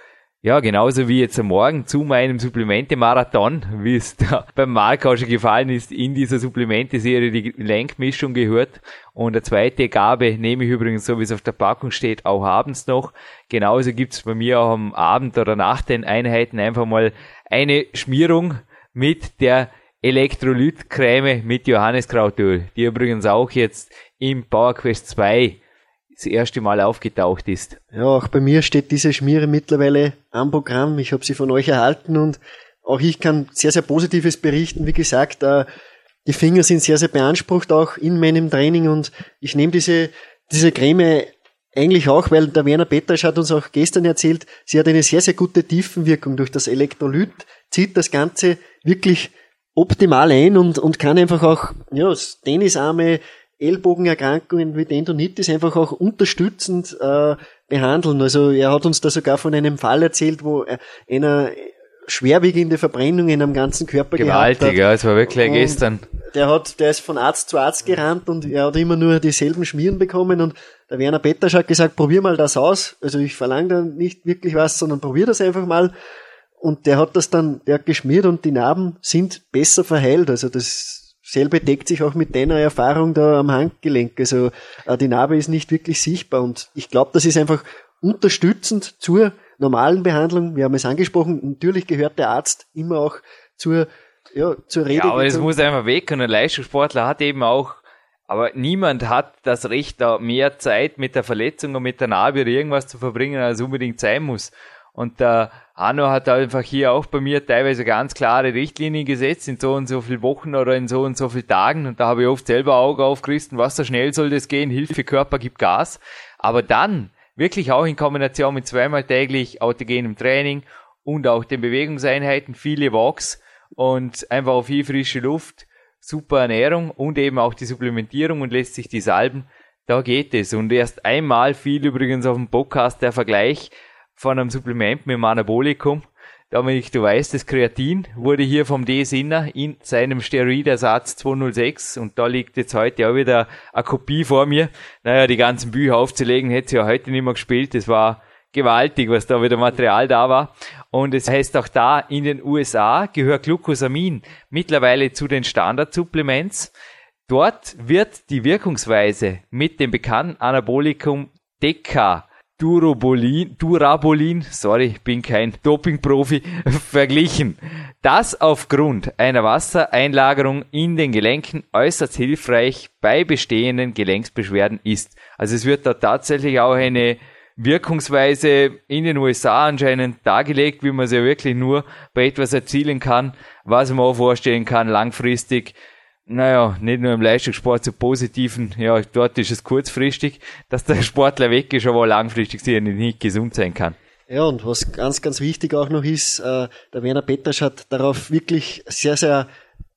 ja, genauso wie jetzt am Morgen zu meinem Supplemente-Marathon, wie es da beim Mark auch schon gefallen ist, in dieser Supplemente-Serie die Lenkmischung gehört. Und der zweite Gabe nehme ich übrigens, so wie es auf der Packung steht, auch abends noch. Genauso gibt's bei mir auch am Abend oder nach den Einheiten einfach mal eine Schmierung mit der Elektrolytcreme mit Johanneskrautöl, die übrigens auch jetzt im PowerQuest 2 das erste Mal aufgetaucht ist. Ja, auch bei mir steht diese Schmiere mittlerweile am Programm. Ich habe sie von euch erhalten und auch ich kann sehr, sehr Positives berichten. Wie gesagt, äh, die Finger sind sehr, sehr beansprucht auch in meinem Training und ich nehme diese, diese Creme eigentlich auch, weil der Werner Petrasch hat uns auch gestern erzählt, sie hat eine sehr, sehr gute Tiefenwirkung durch das Elektrolyt, zieht das Ganze wirklich optimal ein und, und kann einfach auch, ja, Tennisarme, Ellbogenerkrankungen wie Tendonitis einfach auch unterstützend äh, behandeln. Also er hat uns da sogar von einem Fall erzählt, wo einer schwerwiegende Verbrennungen am ganzen Körper Gewaltig, gehabt hat. ja, es war wirklich und gestern. Der hat, der ist von Arzt zu Arzt gerannt und er hat immer nur dieselben Schmieren bekommen und der Werner Pettasch hat gesagt, probier mal das aus. Also ich verlange da nicht wirklich was, sondern probier das einfach mal. Und der hat das dann, der hat geschmiert und die Narben sind besser verheilt. Also das selbe deckt sich auch mit deiner Erfahrung da am Handgelenk. Also äh, die Narbe ist nicht wirklich sichtbar und ich glaube, das ist einfach unterstützend zur normalen Behandlung. Wir haben es angesprochen, natürlich gehört der Arzt immer auch zur, ja, zur Rede. Ja, aber es muss einfach weg und ein Leistungssportler hat eben auch Aber niemand hat das Recht, da mehr Zeit mit der Verletzung und mit der Narbe oder irgendwas zu verbringen, als unbedingt sein muss. Und der Hanno hat einfach hier auch bei mir teilweise ganz klare Richtlinien gesetzt, in so und so viel Wochen oder in so und so viel Tagen. Und da habe ich oft selber Auge aufgerissen, was so schnell soll das gehen, Hilfe, Körper gibt Gas. Aber dann, wirklich auch in Kombination mit zweimal täglich autogenem Training und auch den Bewegungseinheiten, viele Walks und einfach auf viel frische Luft, super Ernährung und eben auch die Supplementierung und lässt sich die salben. Da geht es. Und erst einmal fiel übrigens auf dem Podcast der Vergleich von einem Supplement mit dem Anabolikum. Dominik, du weißt, das Kreatin wurde hier vom D. Sinner in seinem Steroidersatz 206 und da liegt jetzt heute auch wieder eine Kopie vor mir. Naja, die ganzen Bücher aufzulegen, hätte sie ja heute nicht mehr gespielt. Das war gewaltig, was da wieder Material da war. Und es heißt auch da, in den USA gehört Glucosamin mittlerweile zu den Standardsupplements. Dort wird die Wirkungsweise mit dem bekannten Anabolikum Deca Durabolin, Durabolin, sorry, ich bin kein Dopingprofi, verglichen. Das aufgrund einer Wassereinlagerung in den Gelenken äußerst hilfreich bei bestehenden Gelenksbeschwerden ist. Also es wird da tatsächlich auch eine Wirkungsweise in den USA anscheinend dargelegt, wie man es ja wirklich nur bei etwas erzielen kann, was man auch vorstellen kann, langfristig. Naja, nicht nur im Leistungssport zu positiven, ja, dort ist es kurzfristig, dass der Sportler weg ist, aber langfristig sicher nicht gesund sein kann. Ja, und was ganz, ganz wichtig auch noch ist, äh, der Werner Peters hat darauf wirklich sehr, sehr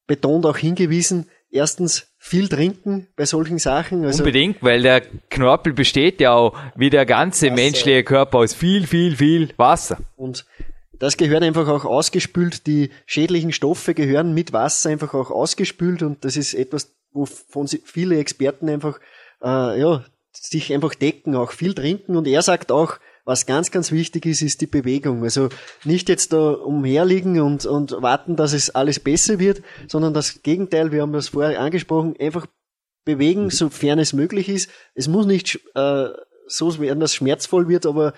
betont auch hingewiesen, erstens viel trinken bei solchen Sachen. Also Unbedingt, weil der Knorpel besteht ja auch wie der ganze Wasser. menschliche Körper aus viel, viel, viel Wasser. Und das gehört einfach auch ausgespült. Die schädlichen Stoffe gehören mit Wasser einfach auch ausgespült und das ist etwas, wovon viele Experten einfach äh, ja, sich einfach decken, auch viel trinken. Und er sagt auch, was ganz, ganz wichtig ist, ist die Bewegung. Also nicht jetzt da umherliegen und, und warten, dass es alles besser wird, sondern das Gegenteil, wir haben das vorher angesprochen, einfach bewegen, sofern es möglich ist. Es muss nicht äh, so werden, dass es schmerzvoll wird, aber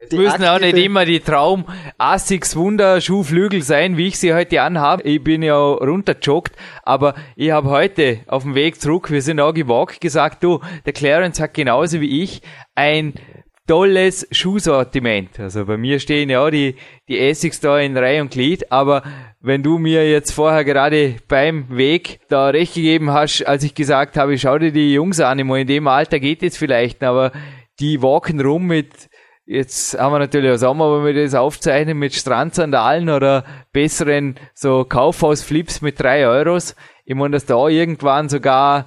es müssen auch nicht immer die Traum Asics Wunderschuhflügel sein, wie ich sie heute anhabe. Ich bin ja runtergejoggt, aber ich habe heute auf dem Weg zurück, wir sind auch gewalkt, gesagt, du, der Clarence hat genauso wie ich ein tolles Schuhsortiment. Also bei mir stehen ja die, die Essex da in Reihe und Glied, aber wenn du mir jetzt vorher gerade beim Weg da recht gegeben hast, als ich gesagt habe, schau dir die Jungs an, in dem Alter geht es vielleicht, aber die walken rum mit, jetzt haben wir natürlich auch Sommer, wenn wir das aufzeichnen, mit Strandsandalen oder besseren so Kaufhausflips mit drei Euros. Ich meine, dass da irgendwann sogar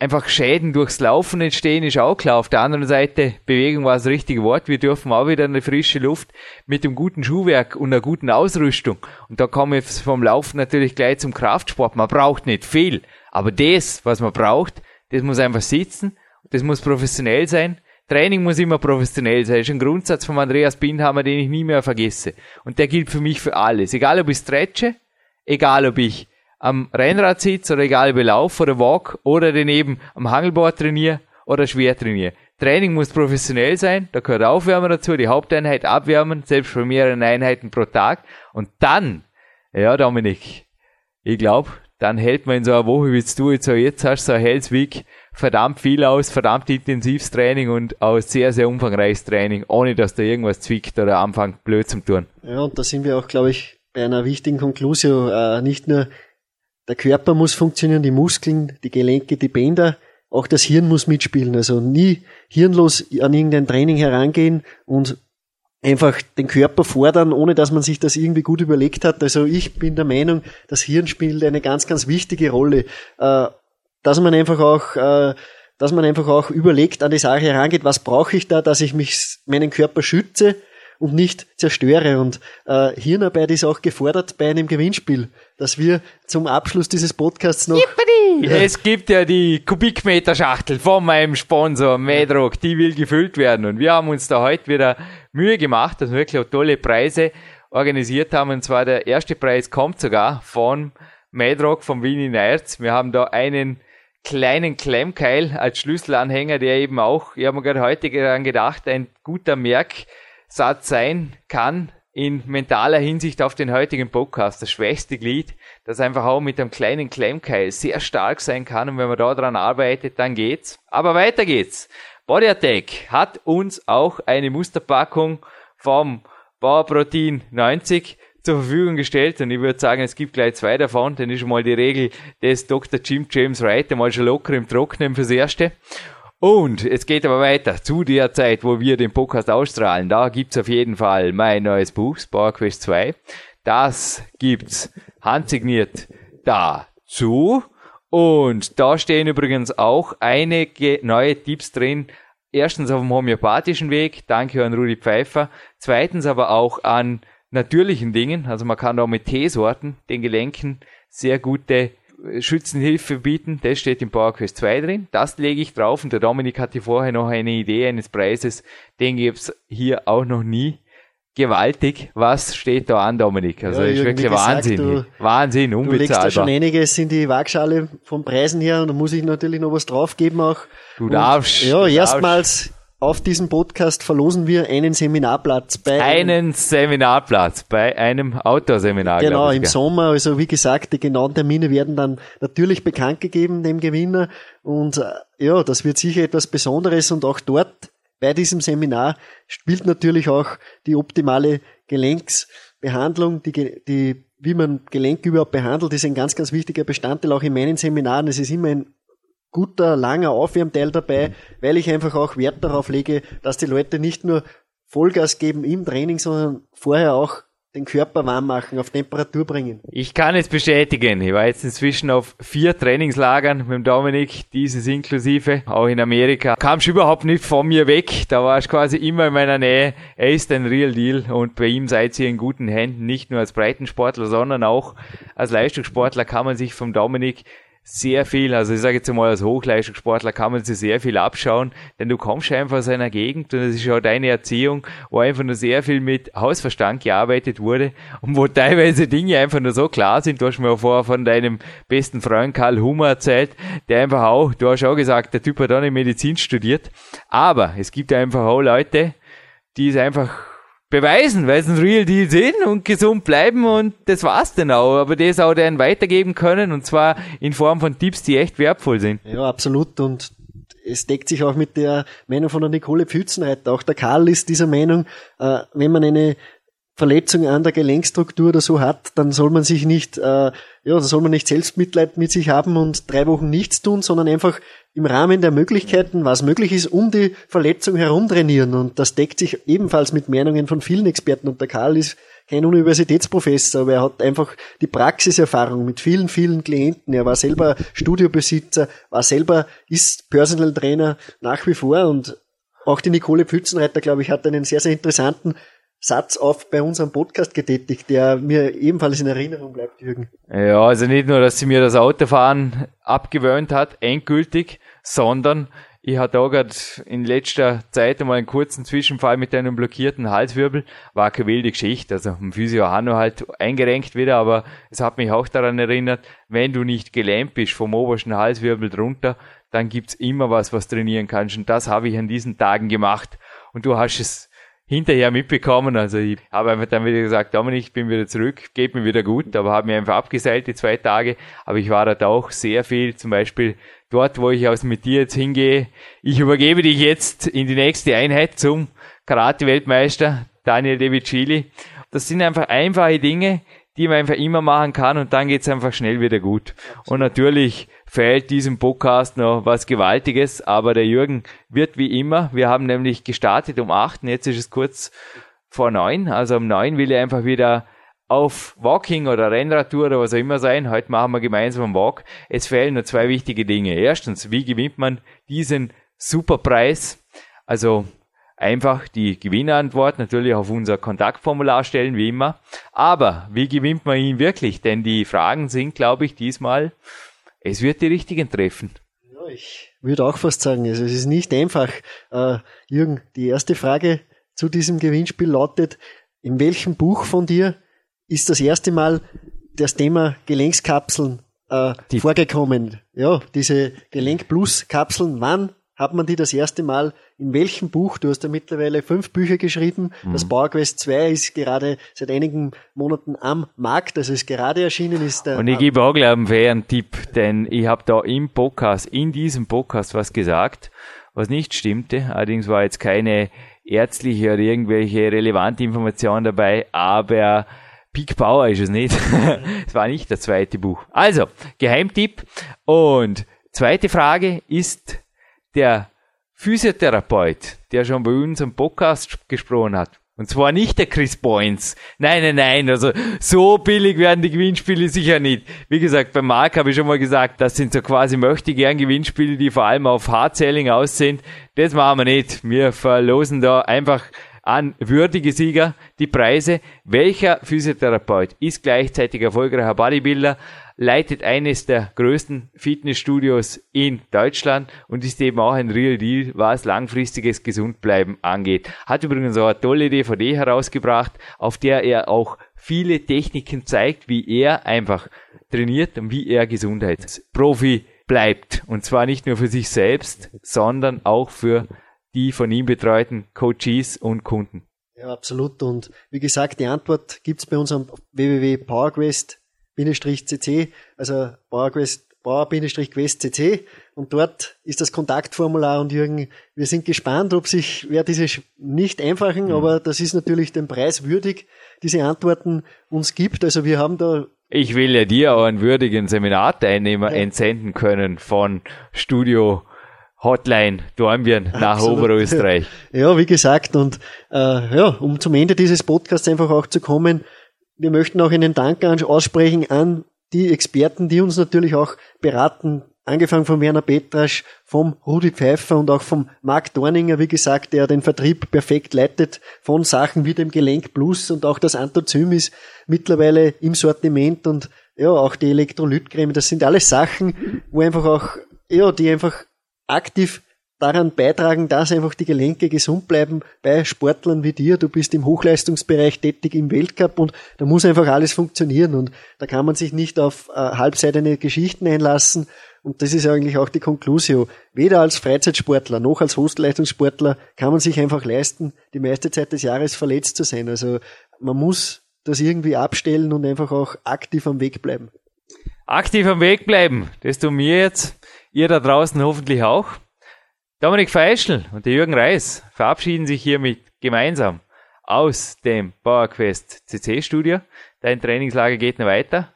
einfach Schäden durchs Laufen entstehen, ist auch klar. Auf der anderen Seite, Bewegung war das richtige Wort. Wir dürfen auch wieder eine frische Luft mit dem guten Schuhwerk und einer guten Ausrüstung. Und da komme ich vom Laufen natürlich gleich zum Kraftsport. Man braucht nicht viel. Aber das, was man braucht, das muss einfach sitzen. Das muss professionell sein. Training muss immer professionell sein. Das ist ein Grundsatz von Andreas Bindhammer, den ich nie mehr vergesse. Und der gilt für mich für alles. Egal ob ich stretche, egal ob ich am Rennrad sitze oder egal ob ich laufe oder walk oder daneben am Hangelboard trainiere oder schwer trainiere. Training muss professionell sein, da gehört Aufwärmen dazu, die Haupteinheit abwärmen, selbst bei mehreren Einheiten pro Tag. Und dann, ja Dominik, ich glaube, dann hält man in so einer Woche, wie du jetzt jetzt hast, so ein Hells Week, verdammt viel aus, verdammt intensives Training und auch sehr, sehr umfangreiches Training, ohne dass da irgendwas zwickt oder anfängt blöd zu tun. Ja, und da sind wir auch, glaube ich, bei einer wichtigen Konklusion. Äh, nicht nur der Körper muss funktionieren, die Muskeln, die Gelenke, die Bänder, auch das Hirn muss mitspielen. Also nie hirnlos an irgendein Training herangehen und einfach den Körper fordern, ohne dass man sich das irgendwie gut überlegt hat. Also ich bin der Meinung, das Hirn spielt eine ganz, ganz wichtige Rolle, äh, dass man einfach auch äh, dass man einfach auch überlegt, an die Sache herangeht, was brauche ich da, dass ich mich meinen Körper schütze und nicht zerstöre. Und äh, Hirnarbeit ist auch gefordert bei einem Gewinnspiel, dass wir zum Abschluss dieses Podcasts noch. Ja. Es gibt ja die Kubikmeter-Schachtel von meinem Sponsor Medrock, die will gefüllt werden. Und wir haben uns da heute wieder Mühe gemacht, dass wir wirklich auch tolle Preise organisiert haben. Und zwar der erste Preis kommt sogar von Medrock, vom Wien in Erz. Wir haben da einen kleinen Klemmkeil als Schlüsselanhänger, der eben auch, ich habe mir gerade heute daran gedacht, ein guter Merk Satz sein kann, in mentaler Hinsicht auf den heutigen Podcast das schwächste Glied, das einfach auch mit einem kleinen Klemmkeil sehr stark sein kann und wenn man da dran arbeitet, dann geht's. Aber weiter geht's. Body Attack hat uns auch eine Musterpackung vom Power Protein 90 zur Verfügung gestellt und ich würde sagen, es gibt gleich zwei davon, dann ist mal die Regel des Dr. Jim James Wright einmal schon locker im Trocknen fürs Erste. Und es geht aber weiter zu der Zeit, wo wir den Podcast ausstrahlen. Da gibt's auf jeden Fall mein neues Buch, Power Quest 2. Das gibt's handsigniert dazu. Und da stehen übrigens auch einige neue Tipps drin. Erstens auf dem homöopathischen Weg, danke an Rudi Pfeiffer. Zweitens aber auch an natürlichen Dingen. Also man kann auch mit Teesorten den Gelenken sehr gute Schützenhilfe bieten, das steht im PowerQuest 2 drin. Das lege ich drauf und der Dominik hatte vorher noch eine Idee eines Preises, den gibt's hier auch noch nie. Gewaltig, was steht da an, Dominik? Also Ja, ist wirklich gesagt, Wahnsinn. du- Wahnsinn, Du legst da schon unbezahlbar. einiges in die Waagschale von Preisen her und da muss ich natürlich noch was draufgeben auch. Du Und, darfst. Ja, du erstmals auf diesem Podcast verlosen wir einen Seminarplatz bei einen Seminarplatz bei einem Outdoor-Seminar. Genau, im gell? Sommer. Also wie gesagt, die genauen Termine werden dann natürlich bekannt gegeben dem Gewinner. Und äh, ja, das wird sicher etwas Besonderes. Und auch dort bei diesem Seminar spielt natürlich auch die optimale Gelenksbehandlung, die, die wie man Gelenk überhaupt behandelt, ist ein ganz, ganz wichtiger Bestandteil auch in meinen Seminaren. Es ist immer ein guter, langer Aufwärmteil dabei, weil ich einfach auch Wert darauf lege, dass die Leute nicht nur Vollgas geben im Training, sondern vorher auch den Körper warm machen, auf Temperatur bringen. Ich kann es bestätigen. Ich war jetzt inzwischen auf vier Trainingslagern mit dem Dominik, dieses inklusive, auch in Amerika. Kamst überhaupt nicht von mir weg. Da warst quasi immer in meiner Nähe. Er ist ein Real Deal und bei ihm seid ihr in guten Händen. Nicht nur als Breitensportler, sondern auch als Leistungssportler kann man sich vom Dominik sehr viel, also ich sage jetzt mal als Hochleistungssportler kann man sich sehr viel abschauen, denn du kommst einfach aus einer Gegend und es ist auch deine Erziehung, wo einfach nur sehr viel mit Hausverstand gearbeitet wurde und wo teilweise Dinge einfach nur so klar sind. Du hast mir auch vorher von deinem besten Freund Karl Hummer erzählt, der einfach auch, du hast auch gesagt, der Typ hat auch nicht Medizin studiert, aber es gibt einfach auch Leute, die es einfach beweisen, weil sie ein Real Deal sind und gesund bleiben und das war's dann auch. Aber das auch dann weitergeben können und zwar in Form von Tipps, die echt wertvoll sind. Ja, absolut. Und es deckt sich auch mit der Meinung von der Nicole Pfützenreiter. Auch der Karl ist dieser Meinung, äh, wenn man eine Verletzung an der Gelenkstruktur oder so hat, dann soll man sich nicht, äh, ja, dann soll man nicht Selbstmitleid mit sich haben und drei Wochen nichts tun, sondern einfach im Rahmen der Möglichkeiten, was möglich ist, um die Verletzung herum trainieren. Und das deckt sich ebenfalls mit Meinungen von vielen Experten. Und der Karl ist kein Universitätsprofessor, aber er hat einfach die Praxiserfahrung mit vielen, vielen Klienten. Er war selber Studiobesitzer, war selber, ist Personal Trainer nach wie vor und auch die Nicole Pfützenreiter, glaube ich, hat einen sehr, sehr interessanten Satz auf bei unserem Podcast getätigt, der mir ebenfalls in Erinnerung bleibt, Jürgen. Ja, also nicht nur, dass sie mir das Autofahren abgewöhnt hat, endgültig, sondern ich hatte auch gerade in letzter Zeit einmal einen kurzen Zwischenfall mit einem blockierten Halswirbel. War keine wilde Geschichte. Also im Physio Hanno halt eingerenkt wieder, aber es hat mich auch daran erinnert, wenn du nicht gelähmt bist vom obersten Halswirbel drunter, dann gibt's immer was, was trainieren kannst. Und das habe ich an diesen Tagen gemacht. Und du hast es hinterher mitbekommen. Also ich habe einfach dann wieder gesagt, Dominik, ich bin wieder zurück, geht mir wieder gut, aber habe mir einfach abgeseilt die zwei Tage. Aber ich war dort auch sehr viel, zum Beispiel dort, wo ich aus mit dir jetzt hingehe. Ich übergebe dich jetzt in die nächste Einheit zum Karate-Weltmeister Daniel De Chili. Das sind einfach einfache Dinge, die man einfach immer machen kann und dann geht's einfach schnell wieder gut. Und natürlich fehlt diesem Podcast noch was Gewaltiges, aber der Jürgen wird wie immer, wir haben nämlich gestartet um acht, und jetzt ist es kurz vor neun, also um neun will er einfach wieder auf Walking oder Rennradtour oder was auch immer sein. Heute machen wir gemeinsam einen Walk. Es fehlen nur zwei wichtige Dinge. Erstens, wie gewinnt man diesen Superpreis? Also einfach die Gewinnerantwort natürlich auf unser Kontaktformular stellen, wie immer. Aber wie gewinnt man ihn wirklich? Denn die Fragen sind, glaube ich, diesmal, es wird die richtigen treffen. Ja, ich würde auch fast sagen, also es ist nicht einfach. Äh, Jürgen, die erste Frage zu diesem Gewinnspiel lautet, in welchem Buch von dir ist das erste Mal das Thema Gelenkskapseln äh, vorgekommen? Ja, diese Gelenk Plus Kapseln, wann hat man die das erste Mal in welchem Buch? Du hast ja mittlerweile fünf Bücher geschrieben. Mhm. Das PowerQuest 2 ist gerade seit einigen Monaten am Markt, also ist gerade erschienen. Ist der, Und ich gebe auch, glaube ich, einen Tipp, denn ich habe da im Podcast, in diesem Podcast was gesagt, was nicht stimmte. Allerdings war jetzt keine ärztliche oder irgendwelche relevante Information dabei, aber Peak Power ist es nicht. Es war nicht das zweite Buch. Also, Geheimtipp. Und zweite Frage ist der Physiotherapeut, der schon bei uns im Podcast gesprochen hat. Und zwar nicht der Chris Boynes. Nein, nein, nein. Also so billig werden die Gewinnspiele sicher nicht. Wie gesagt, beim Marc habe ich schon mal gesagt, das sind so quasi möchte gern Gewinnspiele, die vor allem auf Hard-Selling aus sind. Das machen wir nicht. Wir verlosen da einfach an würdige Sieger die Preise. Welcher Physiotherapeut ist gleichzeitig erfolgreicher Bodybuilder, leitet eines der größten Fitnessstudios in Deutschland und ist eben auch ein Real Deal, was langfristiges Gesundbleiben angeht. Hat übrigens auch eine tolle DVD herausgebracht, auf der er auch viele Techniken zeigt, wie er einfach trainiert und wie er Gesundheitsprofi bleibt. Und zwar nicht nur für sich selbst, sondern auch für die von ihm betreuten Coaches und Kunden. Ja, absolut. Und wie gesagt, die Antwort gibt's bei unserem www.powerquest-cc, also Power-Quest-cc und dort ist das Kontaktformular und Jürgen, wir sind gespannt, ob sich, wer diese nicht einfachen, mhm. aber das ist natürlich den Preis würdig, diese Antworten uns gibt. Also wir haben da ich will ja dir auch einen würdigen Seminarteilnehmer ja. entsenden können von Studio Hotline Dornbirn nach Absolut. Oberösterreich. Ja, wie gesagt, und äh, ja, um zum Ende dieses Podcasts einfach auch zu kommen, wir möchten auch einen Dank aussprechen an die Experten, die uns natürlich auch beraten, angefangen von Werner Petrasch, vom Rudi Pfeiffer und auch vom Marc Dorninger, wie gesagt, der den Vertrieb perfekt leitet von Sachen wie dem Gelenk Plus und auch das Antozym ist mittlerweile im Sortiment und ja, auch die Elektrolytcreme, das sind alles Sachen, wo einfach auch, ja, die einfach aktiv daran beitragen, dass einfach die Gelenke gesund bleiben bei Sportlern wie dir. Du bist im Hochleistungsbereich tätig im Weltcup und da muss einfach alles funktionieren und da kann man sich nicht auf äh, halbseitene Geschichten einlassen. Und das ist eigentlich auch die Conclusio. Weder als Freizeitsportler noch als Hochleistungssportler kann man sich einfach leisten, die meiste Zeit des Jahres verletzt zu sein. Also man muss das irgendwie abstellen und einfach auch aktiv am Weg bleiben. Aktiv am Weg bleiben, das tun wir jetzt Ihr da draußen hoffentlich auch. Dominik Feischl und der Jürgen Reis verabschieden sich hiermit gemeinsam aus dem PowerQuest CC Studio. Dein Trainingslager geht noch weiter.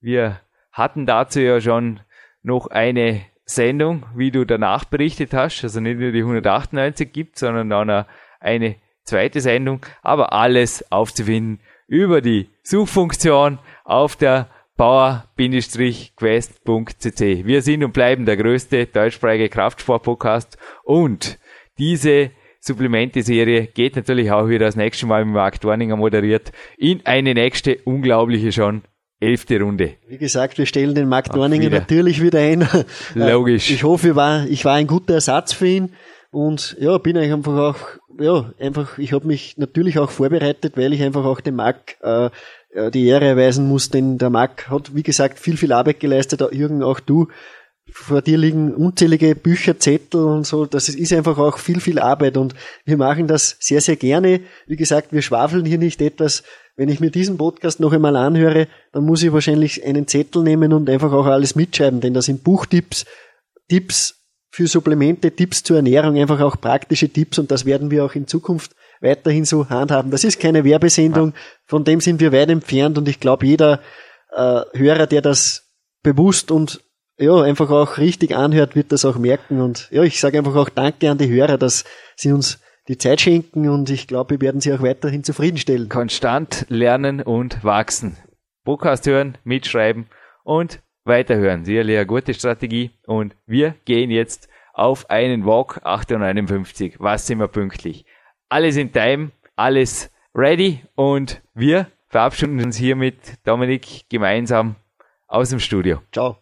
Wir hatten dazu ja schon noch eine Sendung, wie du danach berichtet hast. Also nicht nur die 198 gibt, sondern noch eine zweite Sendung. Aber alles aufzufinden über die Suchfunktion auf der power-quest.cc. Wir sind und bleiben der größte deutschsprachige Kraftsport-Podcast und diese Supplemente-Serie geht natürlich auch wieder das nächste Mal mit Mark Dorninger moderiert in eine nächste unglaubliche schon elfte Runde. Wie gesagt, wir stellen den Mark Dorninger natürlich wieder ein. Logisch. Ich hoffe, ich war, ich war ein guter Ersatz für ihn und ja, bin eigentlich einfach auch, ja, einfach, ich habe mich natürlich auch vorbereitet, weil ich einfach auch den Mark äh, äh, die Ehre erweisen muss, denn der Marc hat, wie gesagt, viel, viel Arbeit geleistet, Jürgen, auch du. Vor dir liegen unzählige Bücher, Zettel und so. Das ist einfach auch viel, viel Arbeit und wir machen das sehr, sehr gerne. Wie gesagt, wir schwafeln hier nicht etwas. Wenn ich mir diesen Podcast noch einmal anhöre, dann muss ich wahrscheinlich einen Zettel nehmen und einfach auch alles mitschreiben, denn da sind Buchtipps, Tipps für Supplemente, Tipps zur Ernährung, einfach auch praktische Tipps und das werden wir auch in Zukunft weiterhin so handhaben. Das ist keine Werbesendung, von dem sind wir weit entfernt und ich glaube, jeder äh, Hörer, der das bewusst und ja, einfach auch richtig anhört, wird das auch merken. Und ja, ich sage einfach auch Danke an die Hörer, dass sie uns die Zeit schenken und ich glaube, wir werden sie auch weiterhin zufriedenstellen. Konstant lernen und wachsen. Podcast hören, mitschreiben und weiterhören. Sicherlich eine gute Strategie. Und wir gehen jetzt auf einen Walk 851. Was sind wir pünktlich? Alles in Time, alles ready und wir verabschieden uns hier mit Dominik gemeinsam aus dem Studio. Ciao.